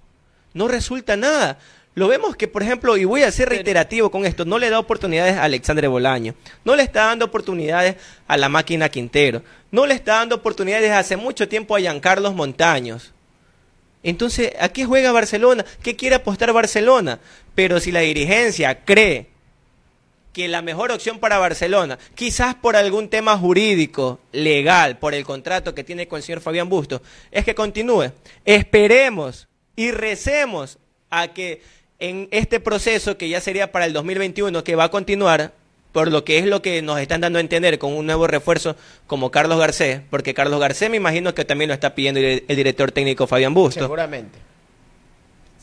no resulta nada. Lo vemos que, por ejemplo, y voy a ser reiterativo con esto, no le da oportunidades a Alexandre Bolaño, no le está dando oportunidades a la máquina Quintero, no le está dando oportunidades hace mucho tiempo a Giancarlos Montaños. Entonces, ¿a qué juega Barcelona? ¿Qué quiere apostar Barcelona? Pero si la dirigencia cree que la mejor opción para Barcelona, quizás por algún tema jurídico, legal, por el contrato que tiene con el señor Fabián Busto, es que continúe. Esperemos y recemos a que en este proceso, que ya sería para el 2021, que va a continuar, por lo que es lo que nos están dando a entender con un nuevo refuerzo como Carlos Garcés, porque Carlos Garcés me imagino que también lo está pidiendo el, director técnico Fabián Busto Seguramente.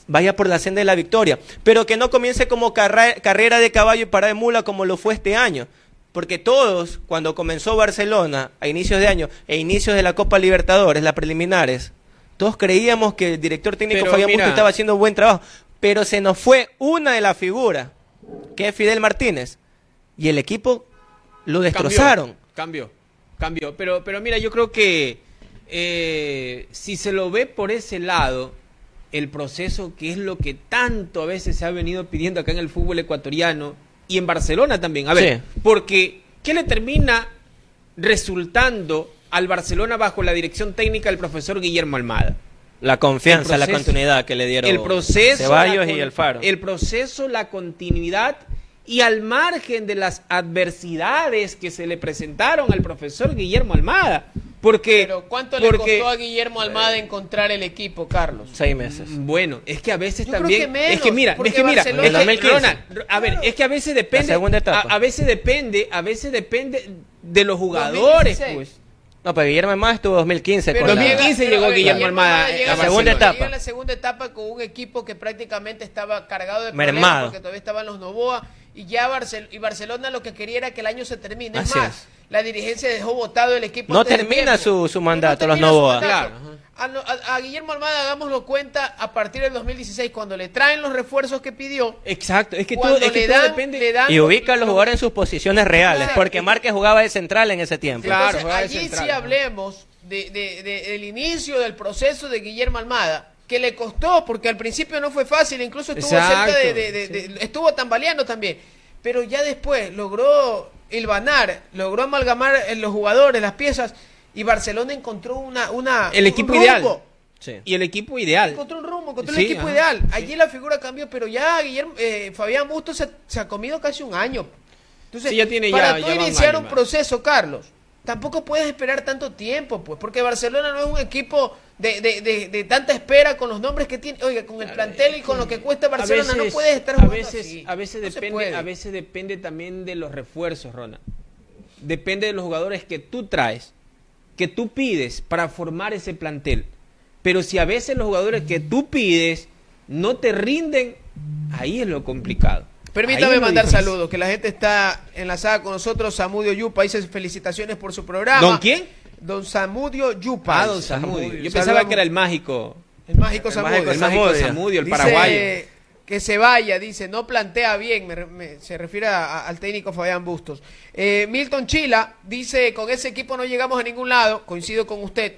Vaya por la senda de la victoria, pero que no comience como carrera de caballo y parada de mula como lo fue este año. Porque todos, cuando comenzó Barcelona a inicios de año e inicios de la Copa Libertadores, las preliminares, todos creíamos que el director técnico Fabián Busto estaba haciendo buen trabajo, pero se nos fue una de las figuras, que es Fidel Martínez, y el equipo lo destrozaron. Cambió, cambió. Pero, pero mira, yo creo que eh, si se lo ve por ese lado, el proceso que es lo que tanto a veces se ha venido pidiendo acá en el fútbol ecuatoriano y en Barcelona también. A ver, Sí. porque ¿qué le termina resultando al Barcelona bajo la dirección técnica del profesor Guillermo Almada? La confianza, la continuidad que le dieron el proceso Ceballos la y el Faro. el proceso la continuidad y al margen de las adversidades que se le presentaron al profesor Guillermo Almada porque Pero ¿cuánto le porque costó a Guillermo Almada encontrar el equipo, Carlos? Seis meses. bueno es que a veces Yo creo también que menos, es que mira es que mira es que, En 2015. Ronald, a ver es que a veces depende La segunda etapa. A, a veces depende a veces depende de los jugadores 2016. pues No, pero Guillermo Almada estuvo 2015 Pero con la- llega- 2015 pero, llegó Guillermo Almada llega la segunda etapa. Llega a la segunda etapa con un equipo que prácticamente estaba cargado de Mermado. problemas porque todavía estaban los Novoa y ya Barcel y Barcelona lo que quería era que el año se termine. Es Así más, es. La dirigencia dejó votado el equipo. No termina su- su mandato, No los termina Novoa. Claro. A, lo- a- a Guillermo Almada, hagámoslo cuenta, a partir del 2016, cuando le traen los refuerzos que pidió, exacto es que todo, es que depende le dan Y ubica a los jugadores en sus posiciones reales, Claro. porque Márquez jugaba de central en ese tiempo. Claro. Entonces, allí central, sí hablemos de, de- de- del inicio del proceso de Guillermo Almada, que le costó, porque al principio no fue fácil, incluso estuvo Exacto, cerca de, de- de- de- estuvo tambaleando también, pero ya después logró hilvanar, logró amalgamar en los jugadores, las piezas, y Barcelona encontró una, una El un equipo rumbo. ideal. Sí. y el equipo ideal Encontró un rumbo, encontró Sí, el equipo ajá, ideal. sí. Allí la figura cambió, pero ya Guillermo, eh, Fabián Bustos se, se ha comido casi un año. Entonces, ya tiene- para ya- tú ya un iniciar año un más. proceso, Carlos, tampoco puedes esperar tanto tiempo, pues, porque Barcelona no es un equipo de, de- de- de tanta espera con los nombres que tiene. Oiga, con el plantel y con lo que cuesta Barcelona, no puedes estar a jugando veces, así. a veces No se depende, a veces depende también de los refuerzos, Ronald. Depende de los jugadores que tú traes, que tú pides para formar ese plantel. Pero si a veces los jugadores que tú pides no te rinden, ahí es lo complicado. Permítame mandar difícil. saludos, que la gente está enlazada con nosotros. Samudio Yupa dice felicitaciones por su programa. ¿Don quién? Don Samudio Yupa. Ah, don. Samudio. Yo Saludamos- pensaba que era el mágico. El mágico Samudio. El mágico Samudio. Samudio, el Dice paraguayo. Que se vaya, dice, no plantea bien, me me- se refiere a- a- al técnico Fabián Bustos. Eh, Milton Chila dice, con ese equipo no llegamos a ningún lado, coincido con usted.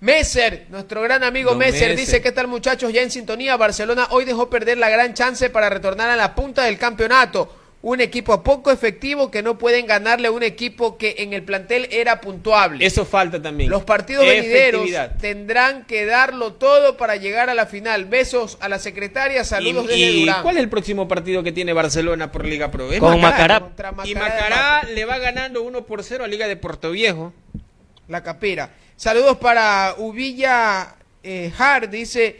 Messer, nuestro gran amigo Messer, Messer. dice, ¿qué tal muchachos? Ya en sintonía, Barcelona hoy dejó perder la gran chance para retornar a la punta del campeonato. Un equipo poco efectivo que no pueden ganarle a un equipo que en el plantel era puntuable. Eso falta también. Los partidos venideros tendrán que darlo todo para llegar a la final. Besos a la secretaria, saludos ¿Y, desde y Durán. cuál es el próximo partido que tiene Barcelona por Liga Pro? Es Con Macará. Y Macará le va ganando 1 por 0 a Liga de Puerto Viejo. La capira. Saludos para Uvilla eh, dice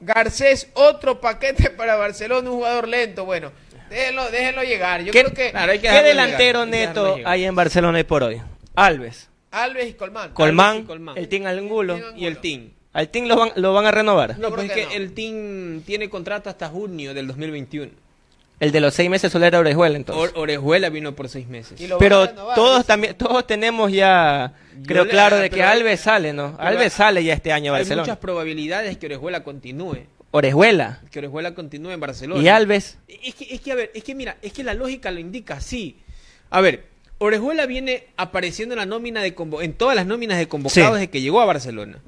Garcés, otro paquete para Barcelona, un jugador lento. Bueno, déjenlo, déjenlo llegar. Yo ¿Qué, creo que Claro, hay que qué delantero llegar, hay que neto hay en Barcelona hoy por hoy? Alves, Alves y Colmán. Colmán, y Colmán. el Team Angulo. Y el Team. Al Team lo van, lo van a renovar. No, creo pues es que que no. el Team tiene contrato hasta junio del 2021. El de los seis meses solo era Orejuela entonces. Or- Orejuela vino por seis meses. Pero renovar, todos también todos tenemos ya creo le- claro de que pero hay- Alves sale, ¿no? Alves hay- sale ya este año a Hay Barcelona. muchas probabilidades que Orejuela continúe. Orejuela Que Orejuela continúe en Barcelona. y Alves. Es que, es que, a ver, es que mira, es que la lógica lo indica así. A ver, Orejuela viene apareciendo en la nómina de convo- en todas las nóminas de convocados Sí. desde que llegó a Barcelona.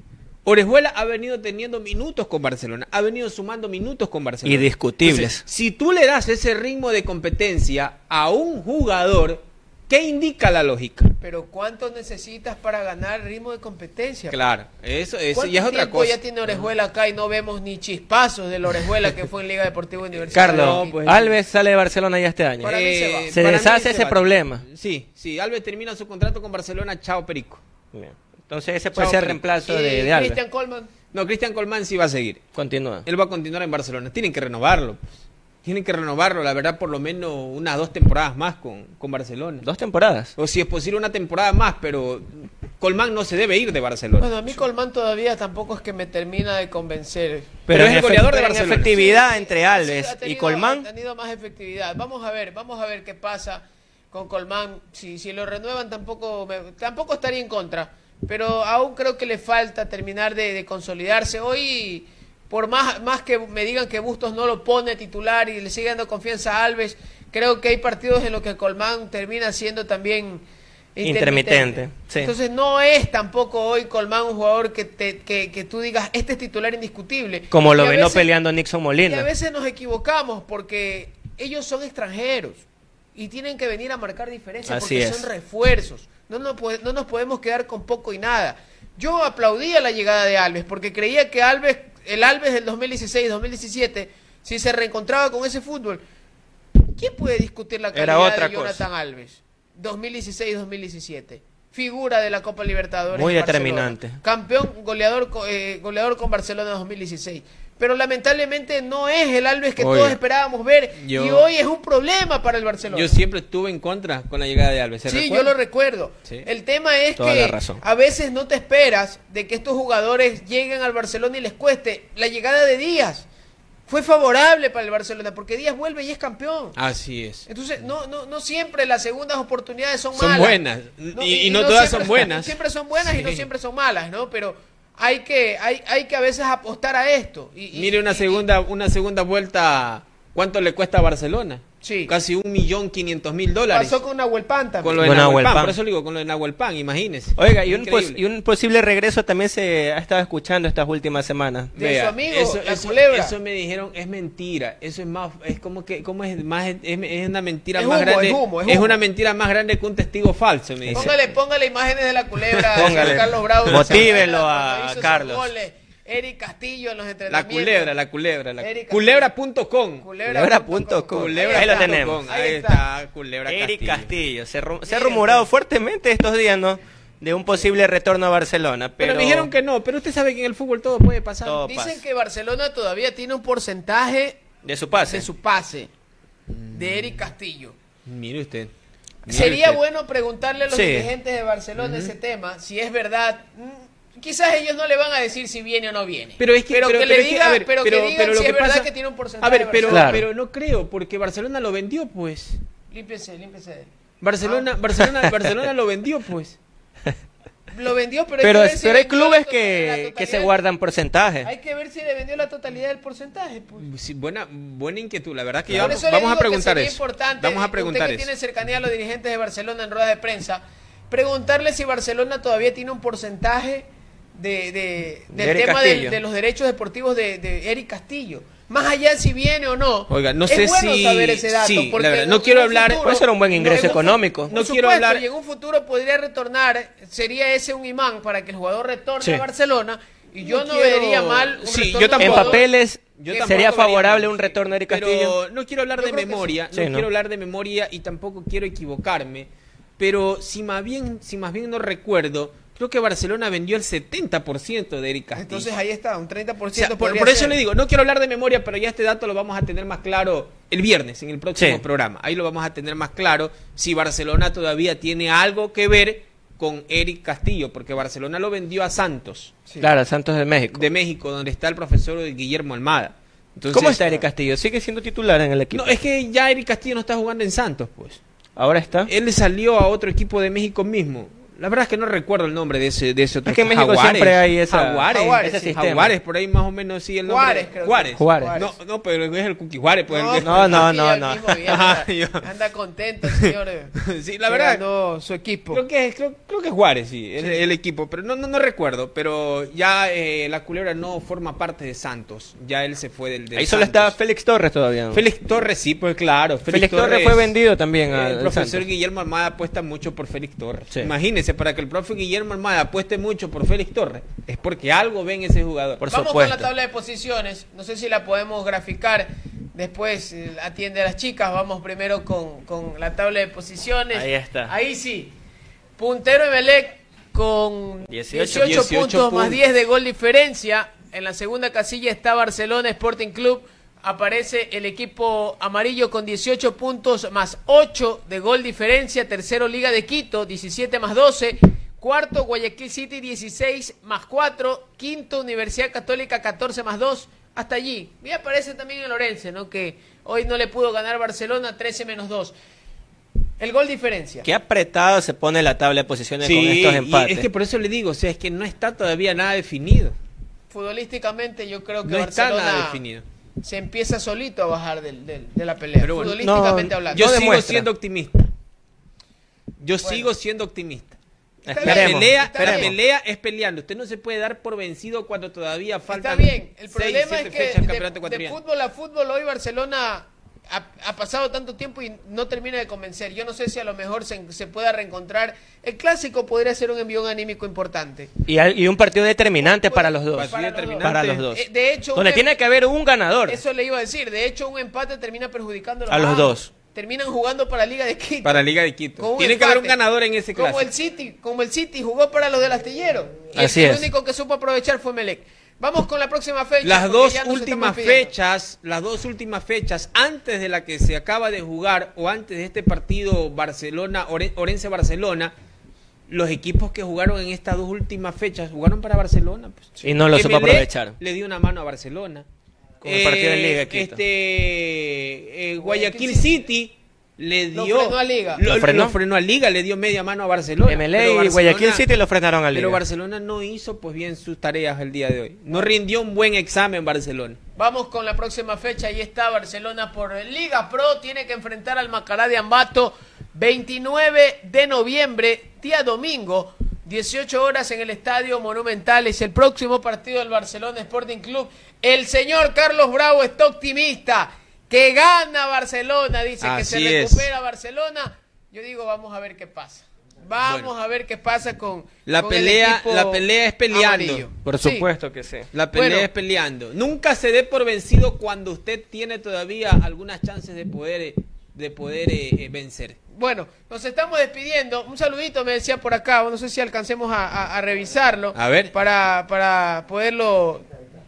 Orejuela ha venido teniendo minutos con Barcelona, ha venido sumando minutos con Barcelona. Indiscutibles. Entonces, si tú le das ese ritmo de competencia a un jugador, ¿qué indica la lógica? Pero ¿cuánto necesitas para ganar ritmo de competencia? Claro, eso, eso ¿Cuánto ya es otra cosa. ya tiene Orejuela acá y no vemos ni chispazos de la Orejuela que fue en Liga Deportiva Universitaria? Carlos, No, pues- Alves sale de Barcelona ya este año. Para mí se va. Se para mí deshace ese va. problema. Sí, sí, Alves termina su contrato con Barcelona, chao Perico. Bien. Entonces ese puede Chao, ser Perico. reemplazo de, de Alves. Christian Coleman. No, Cristian Colmán sí va a seguir. Continúa. Él va a continuar en Barcelona. Tienen que renovarlo. pues. Tienen que renovarlo, la verdad, por lo menos unas dos temporadas más con, con Barcelona. Dos temporadas. O si es posible una temporada más, pero Colmán no se debe ir de Barcelona. Bueno, a mí Colman todavía tampoco es que me termina de convencer. Pero es el goleador de en Barcelona. efectividad Sí, entre sí, Alves y Colmán. Ha tenido más efectividad. Vamos a ver, vamos a ver qué pasa con Colmán. Si, si lo renuevan tampoco, me- tampoco estaría en contra. Pero aún creo que le falta terminar de, de consolidarse. Hoy, por más, más que me digan que Bustos no lo pone titular y le sigue dando confianza a Alves, creo que hay partidos en los que Colmán termina siendo también Intermitente, sí. Entonces no es tampoco hoy Colmán un jugador que, te, que, que tú digas, este es titular indiscutible. Como lo venó peleando Nixon y a Molina. veces nos equivocamos porque ellos son extranjeros y tienen que venir a marcar diferencia Así porque es. son refuerzos. No nos, no nos podemos quedar con poco y nada. Yo aplaudía la llegada de Alves porque creía que Alves, el Alves del 2016-2017, si se reencontraba con ese fútbol, ¿quién puede discutir la calidad otra de Jonathan Alves? 2016-2017. Figura de la Copa Libertadores. Muy Barcelona. determinante. Campeón goleador, eh, goleador con Barcelona 2016. Pero lamentablemente no es el Alves que Oye, todos esperábamos ver. yo- y hoy es un problema para el Barcelona. Yo siempre estuve en contra con la llegada de Alves. ¿se Sí, recuerda? yo lo recuerdo. Sí. El tema es que a veces no te esperas de que estos jugadores lleguen al Barcelona y les cueste. La llegada de Díaz fue favorable para el Barcelona porque Díaz vuelve y es campeón. Así es. Entonces, no, no, no siempre las segundas oportunidades son, Son malas. buenas. Y- y no todas son buenas. Siempre son buenas y no siempre son malas, ¿no? Pero hay que, hay, hay que a veces apostar a esto. Y, y- Mire una y- segunda, una segunda vuelta, ¿cuánto le cuesta a Barcelona? Sí. Casi un millón quinientos mil dólares. pasó con Nahuel Pan también. Con lo de Con Nahuel Pan, Pan. por eso le digo, con lo de Nahuel Pan, imagínese. Oiga, y un, pos- y un posible regreso también se ha estado escuchando estas últimas semanas. de su amigo, eso, la eso- culebra. eso me dijeron, es mentira. Eso es más, es como que, como es más, es, es una mentira Es más humo, grande. es humo, es humo. una mentira más grande que un testigo falso, me dice. Póngale, póngale imágenes de la culebra Póngale. Carlos Bravo. Motívelo a sus Carlos. Eric Castillo en los La entrenamientos. culebra, la culebra, la culebra.com. Culebra.com. Culebra Ahí lo tenemos. Ahí está, culebra Eric Castillo. Castillo. Se, ru- se ha rumorado fuertemente estos días, ¿no? De un posible retorno a Barcelona. Pero, Pero, me dijeron que no, pero usted sabe que en el fútbol todo puede pasar. Todo Dicen pasa. que Barcelona todavía tiene un porcentaje De su pase. de su pase de Eric Castillo. Mire usted. Mire Sería usted. bueno preguntarle a los Sí. dirigentes de Barcelona ese tema, si es verdad. Quizás ellos no le van a decir si viene o no viene. Pero es que, pero, pero- que pero le es que, digan, a ver, pero, pero- que digan si que es verdad pasa- que tiene un porcentaje. A ver, pero. Claro. pero no creo, porque Barcelona lo vendió, pues. límpiese, límpiese. Barcelona, Ah. Barcelona, Barcelona lo vendió, pues. Lo vendió, pero, Pero, hay que ver si pero hay vendió la clubes que, que se guardan porcentajes. Hay que ver si le vendió la totalidad del porcentaje. Pues. Sí, buena, buena inquietud, la verdad que Por vamos, vamos a digo que preguntar sería eso. importante, Vamos a usted preguntar que eso. tiene cercanía a los dirigentes de Barcelona en rueda de prensa, preguntarle si Barcelona todavía tiene un porcentaje de, de- De del tema del- Castillo. de los derechos deportivos de, de Eric Castillo. Más allá de si viene o no. Oiga, no es sé bueno si- saber ese dato. sí, la porque verdad, en- no quiero hablar- Puede ser un buen ingreso económico. No quiero hablar- Y en un futuro podría retornar, sería ese un imán para que el jugador retorne Sí. a Barcelona. Y yo No no, quiero- vería mal un Sí, retorno yo tampoco. En papeles Yo sería favorable un retorno de Eric Pero Castillo. no quiero hablar Yo de memoria, sí. no, Sí, ¿no? quiero hablar de memoria y tampoco quiero equivocarme. Pero si más bien, si más bien no recuerdo, creo que Barcelona vendió el 70% de Eric Castillo. Entonces ahí está, un 30%. O sea, por, eso ser. le digo, no quiero hablar de memoria, pero ya este dato lo vamos a tener más claro el viernes, en el próximo Sí. programa. Ahí lo vamos a tener más claro si Barcelona todavía tiene algo que ver con Eric Castillo, porque Barcelona lo vendió a Santos, Sí. Claro, Santos de México. de México, donde está el profesor Guillermo Almada. Entonces, ¿Cómo está Eric Castillo? ¿Sigue siendo titular en el equipo? No, es que ya Eric Castillo no está jugando en Santos, pues. Ahora está. Él le salió a otro equipo de México mismo. La verdad es que no recuerdo el nombre de ese, de ese otro Es que en México Jaguares. siempre hay esa- Jaguares, Jaguares, ese sí. sistema. Jaguares, por ahí más o menos sí el nombre. Juárez, creo que. Juárez. Juárez. No, no, pero es el Cookie Juárez. Pues, el No, no, no, no. mismo bien, Ajá, anda, yo- anda contento, señor. Sí, la verdad. su equipo. Creo que, creo, creo que es Juárez, sí, el, el equipo, pero no, no, no recuerdo. Pero ya eh, la culebra no forma parte de Santos. Ya él se fue del. del Ahí solo está. Félix Torres todavía. Félix Torres, sí, pues claro. Félix Torres fue vendido también al- El al profesor Santos. Guillermo Almada apuesta mucho por Félix Torres. Sí. Imagínese, para que el profe Guillermo Almada apueste mucho por Félix Torres, es porque algo ven ese jugador. Por Vamos supuesto. con la tabla de posiciones. No sé si la podemos graficar. Después eh, atiende a las chicas. Vamos primero con, con la tabla de posiciones. Ahí está. Ahí sí. Puntero Emelec con 18, 18, 18 puntos más puntos. 10 de gol diferencia. En la segunda casilla está Barcelona Sporting Club. Aparece el equipo amarillo con 18 puntos más 8 de gol diferencia. Tercero Liga de Quito, 17 más 12. Cuarto Guayaquil City, 16 más 4. Quinto Universidad Católica, 14 más 2. Hasta allí. Y aparece también el Orense, ¿no? Que hoy no le pudo ganar Barcelona, 13 menos 2. El gol diferencia. Qué apretado se pone la tabla de posiciones con estos y empates. es que por eso le digo, o sea, es que no está todavía nada definido. Futbolísticamente yo creo que No está Barcelona nada definido. Se empieza solito a bajar del- del- de la pelea. Pero bueno, Futbolísticamente no, hablando. Yo No sigo demuestra. siendo optimista. Yo sigo siendo optimista. Está La pelea, está la bien. pelea es peleando. Usted no se puede dar por vencido cuando todavía faltan Está bien. El seis, problema siete es que de, campeonato de fútbol a fútbol hoy Barcelona ha, ha pasado tanto tiempo y no termina de convencer. Yo no sé si a lo mejor se, se pueda reencontrar. El clásico podría ser un envión anímico importante. Y, un partido determinante para los dos. Para los dos. determinante. Para los dos. Eh, de hecho, Donde un- tiene que haber un ganador. Eso le iba a decir. De hecho, un empate termina perjudicando A los dos. Terminan jugando para Liga de Quito. Para Liga de Quito. Tiene que haber un ganador en ese Como clásico. el City, como el City jugó para los del astillero. Y Así el es. único que supo aprovechar fue Melec. Vamos con la próxima fecha. Las dos últimas fechas, las dos últimas fechas antes de la que se acaba de jugar o antes de este partido Barcelona Ore- Orense Barcelona, los equipos que jugaron en estas dos últimas fechas jugaron para Barcelona. pues. Y no lo supo Emelec aprovechar. Le dio una mano a Barcelona. Con el partido de Liga Quito. Este, eh, Guayaquil Guayaquil City le Lo dio frenó a Liga. Lo, ¿Lo frenó? lo frenó a Liga, le dio media mano a Barcelona. MLE Pero y Guayaquil City lo frenaron al Pero Liga. Barcelona no hizo pues bien sus tareas el día de hoy. No rindió un buen examen Barcelona. Vamos con la próxima fecha. Ahí está Barcelona por Liga Pro. Tiene que enfrentar al Macará de Ambato 29 de noviembre, día domingo. 18 horas en el Estadio Monumental. Es el próximo partido del Barcelona Sporting Club. El señor Carlos Bravo está optimista. Que gana Barcelona. Dice que se es. recupera Barcelona. Yo digo, vamos a ver qué pasa. Vamos Bueno. a ver qué pasa con La con pelea- la pelea es peleando. amarillo. Por Sí. supuesto que sí. La pelea Bueno. es peleando. Nunca se dé por vencido cuando usted tiene todavía algunas chances de poder, de poder eh, eh, vencer. Bueno, nos estamos despidiendo. Un saludito me decía por acá. No sé si alcancemos a, a- a revisarlo. A ver. Para, para poderlo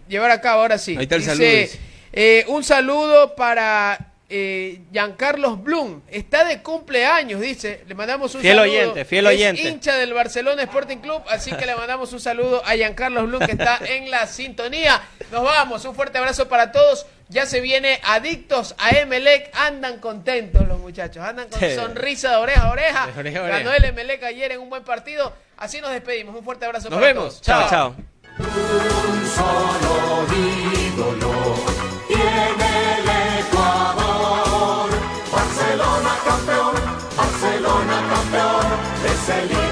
llevar a cabo. Ahora sí. Ahí está el Dice, saludo, dice. Eh, un saludo para eh, Giancarlos Blum. Está de cumpleaños, dice. Le mandamos un Fiel saludo. oyente, fiel Es oyente. hincha del Barcelona Sporting Club. Así que le mandamos un saludo a Giancarlos Blum que está en la sintonía. Nos vamos. Un fuerte abrazo para todos. Ya se viene adictos a Emelec. Andan contentos los muchachos. Andan con Sí. sonrisa de oreja a oreja. De oreja oreja. Ganó el Emelec ayer en un buen partido. Así nos despedimos. Un fuerte abrazo Nos para vemos. todos. Chao, chao. Un solo ídolo Barcelona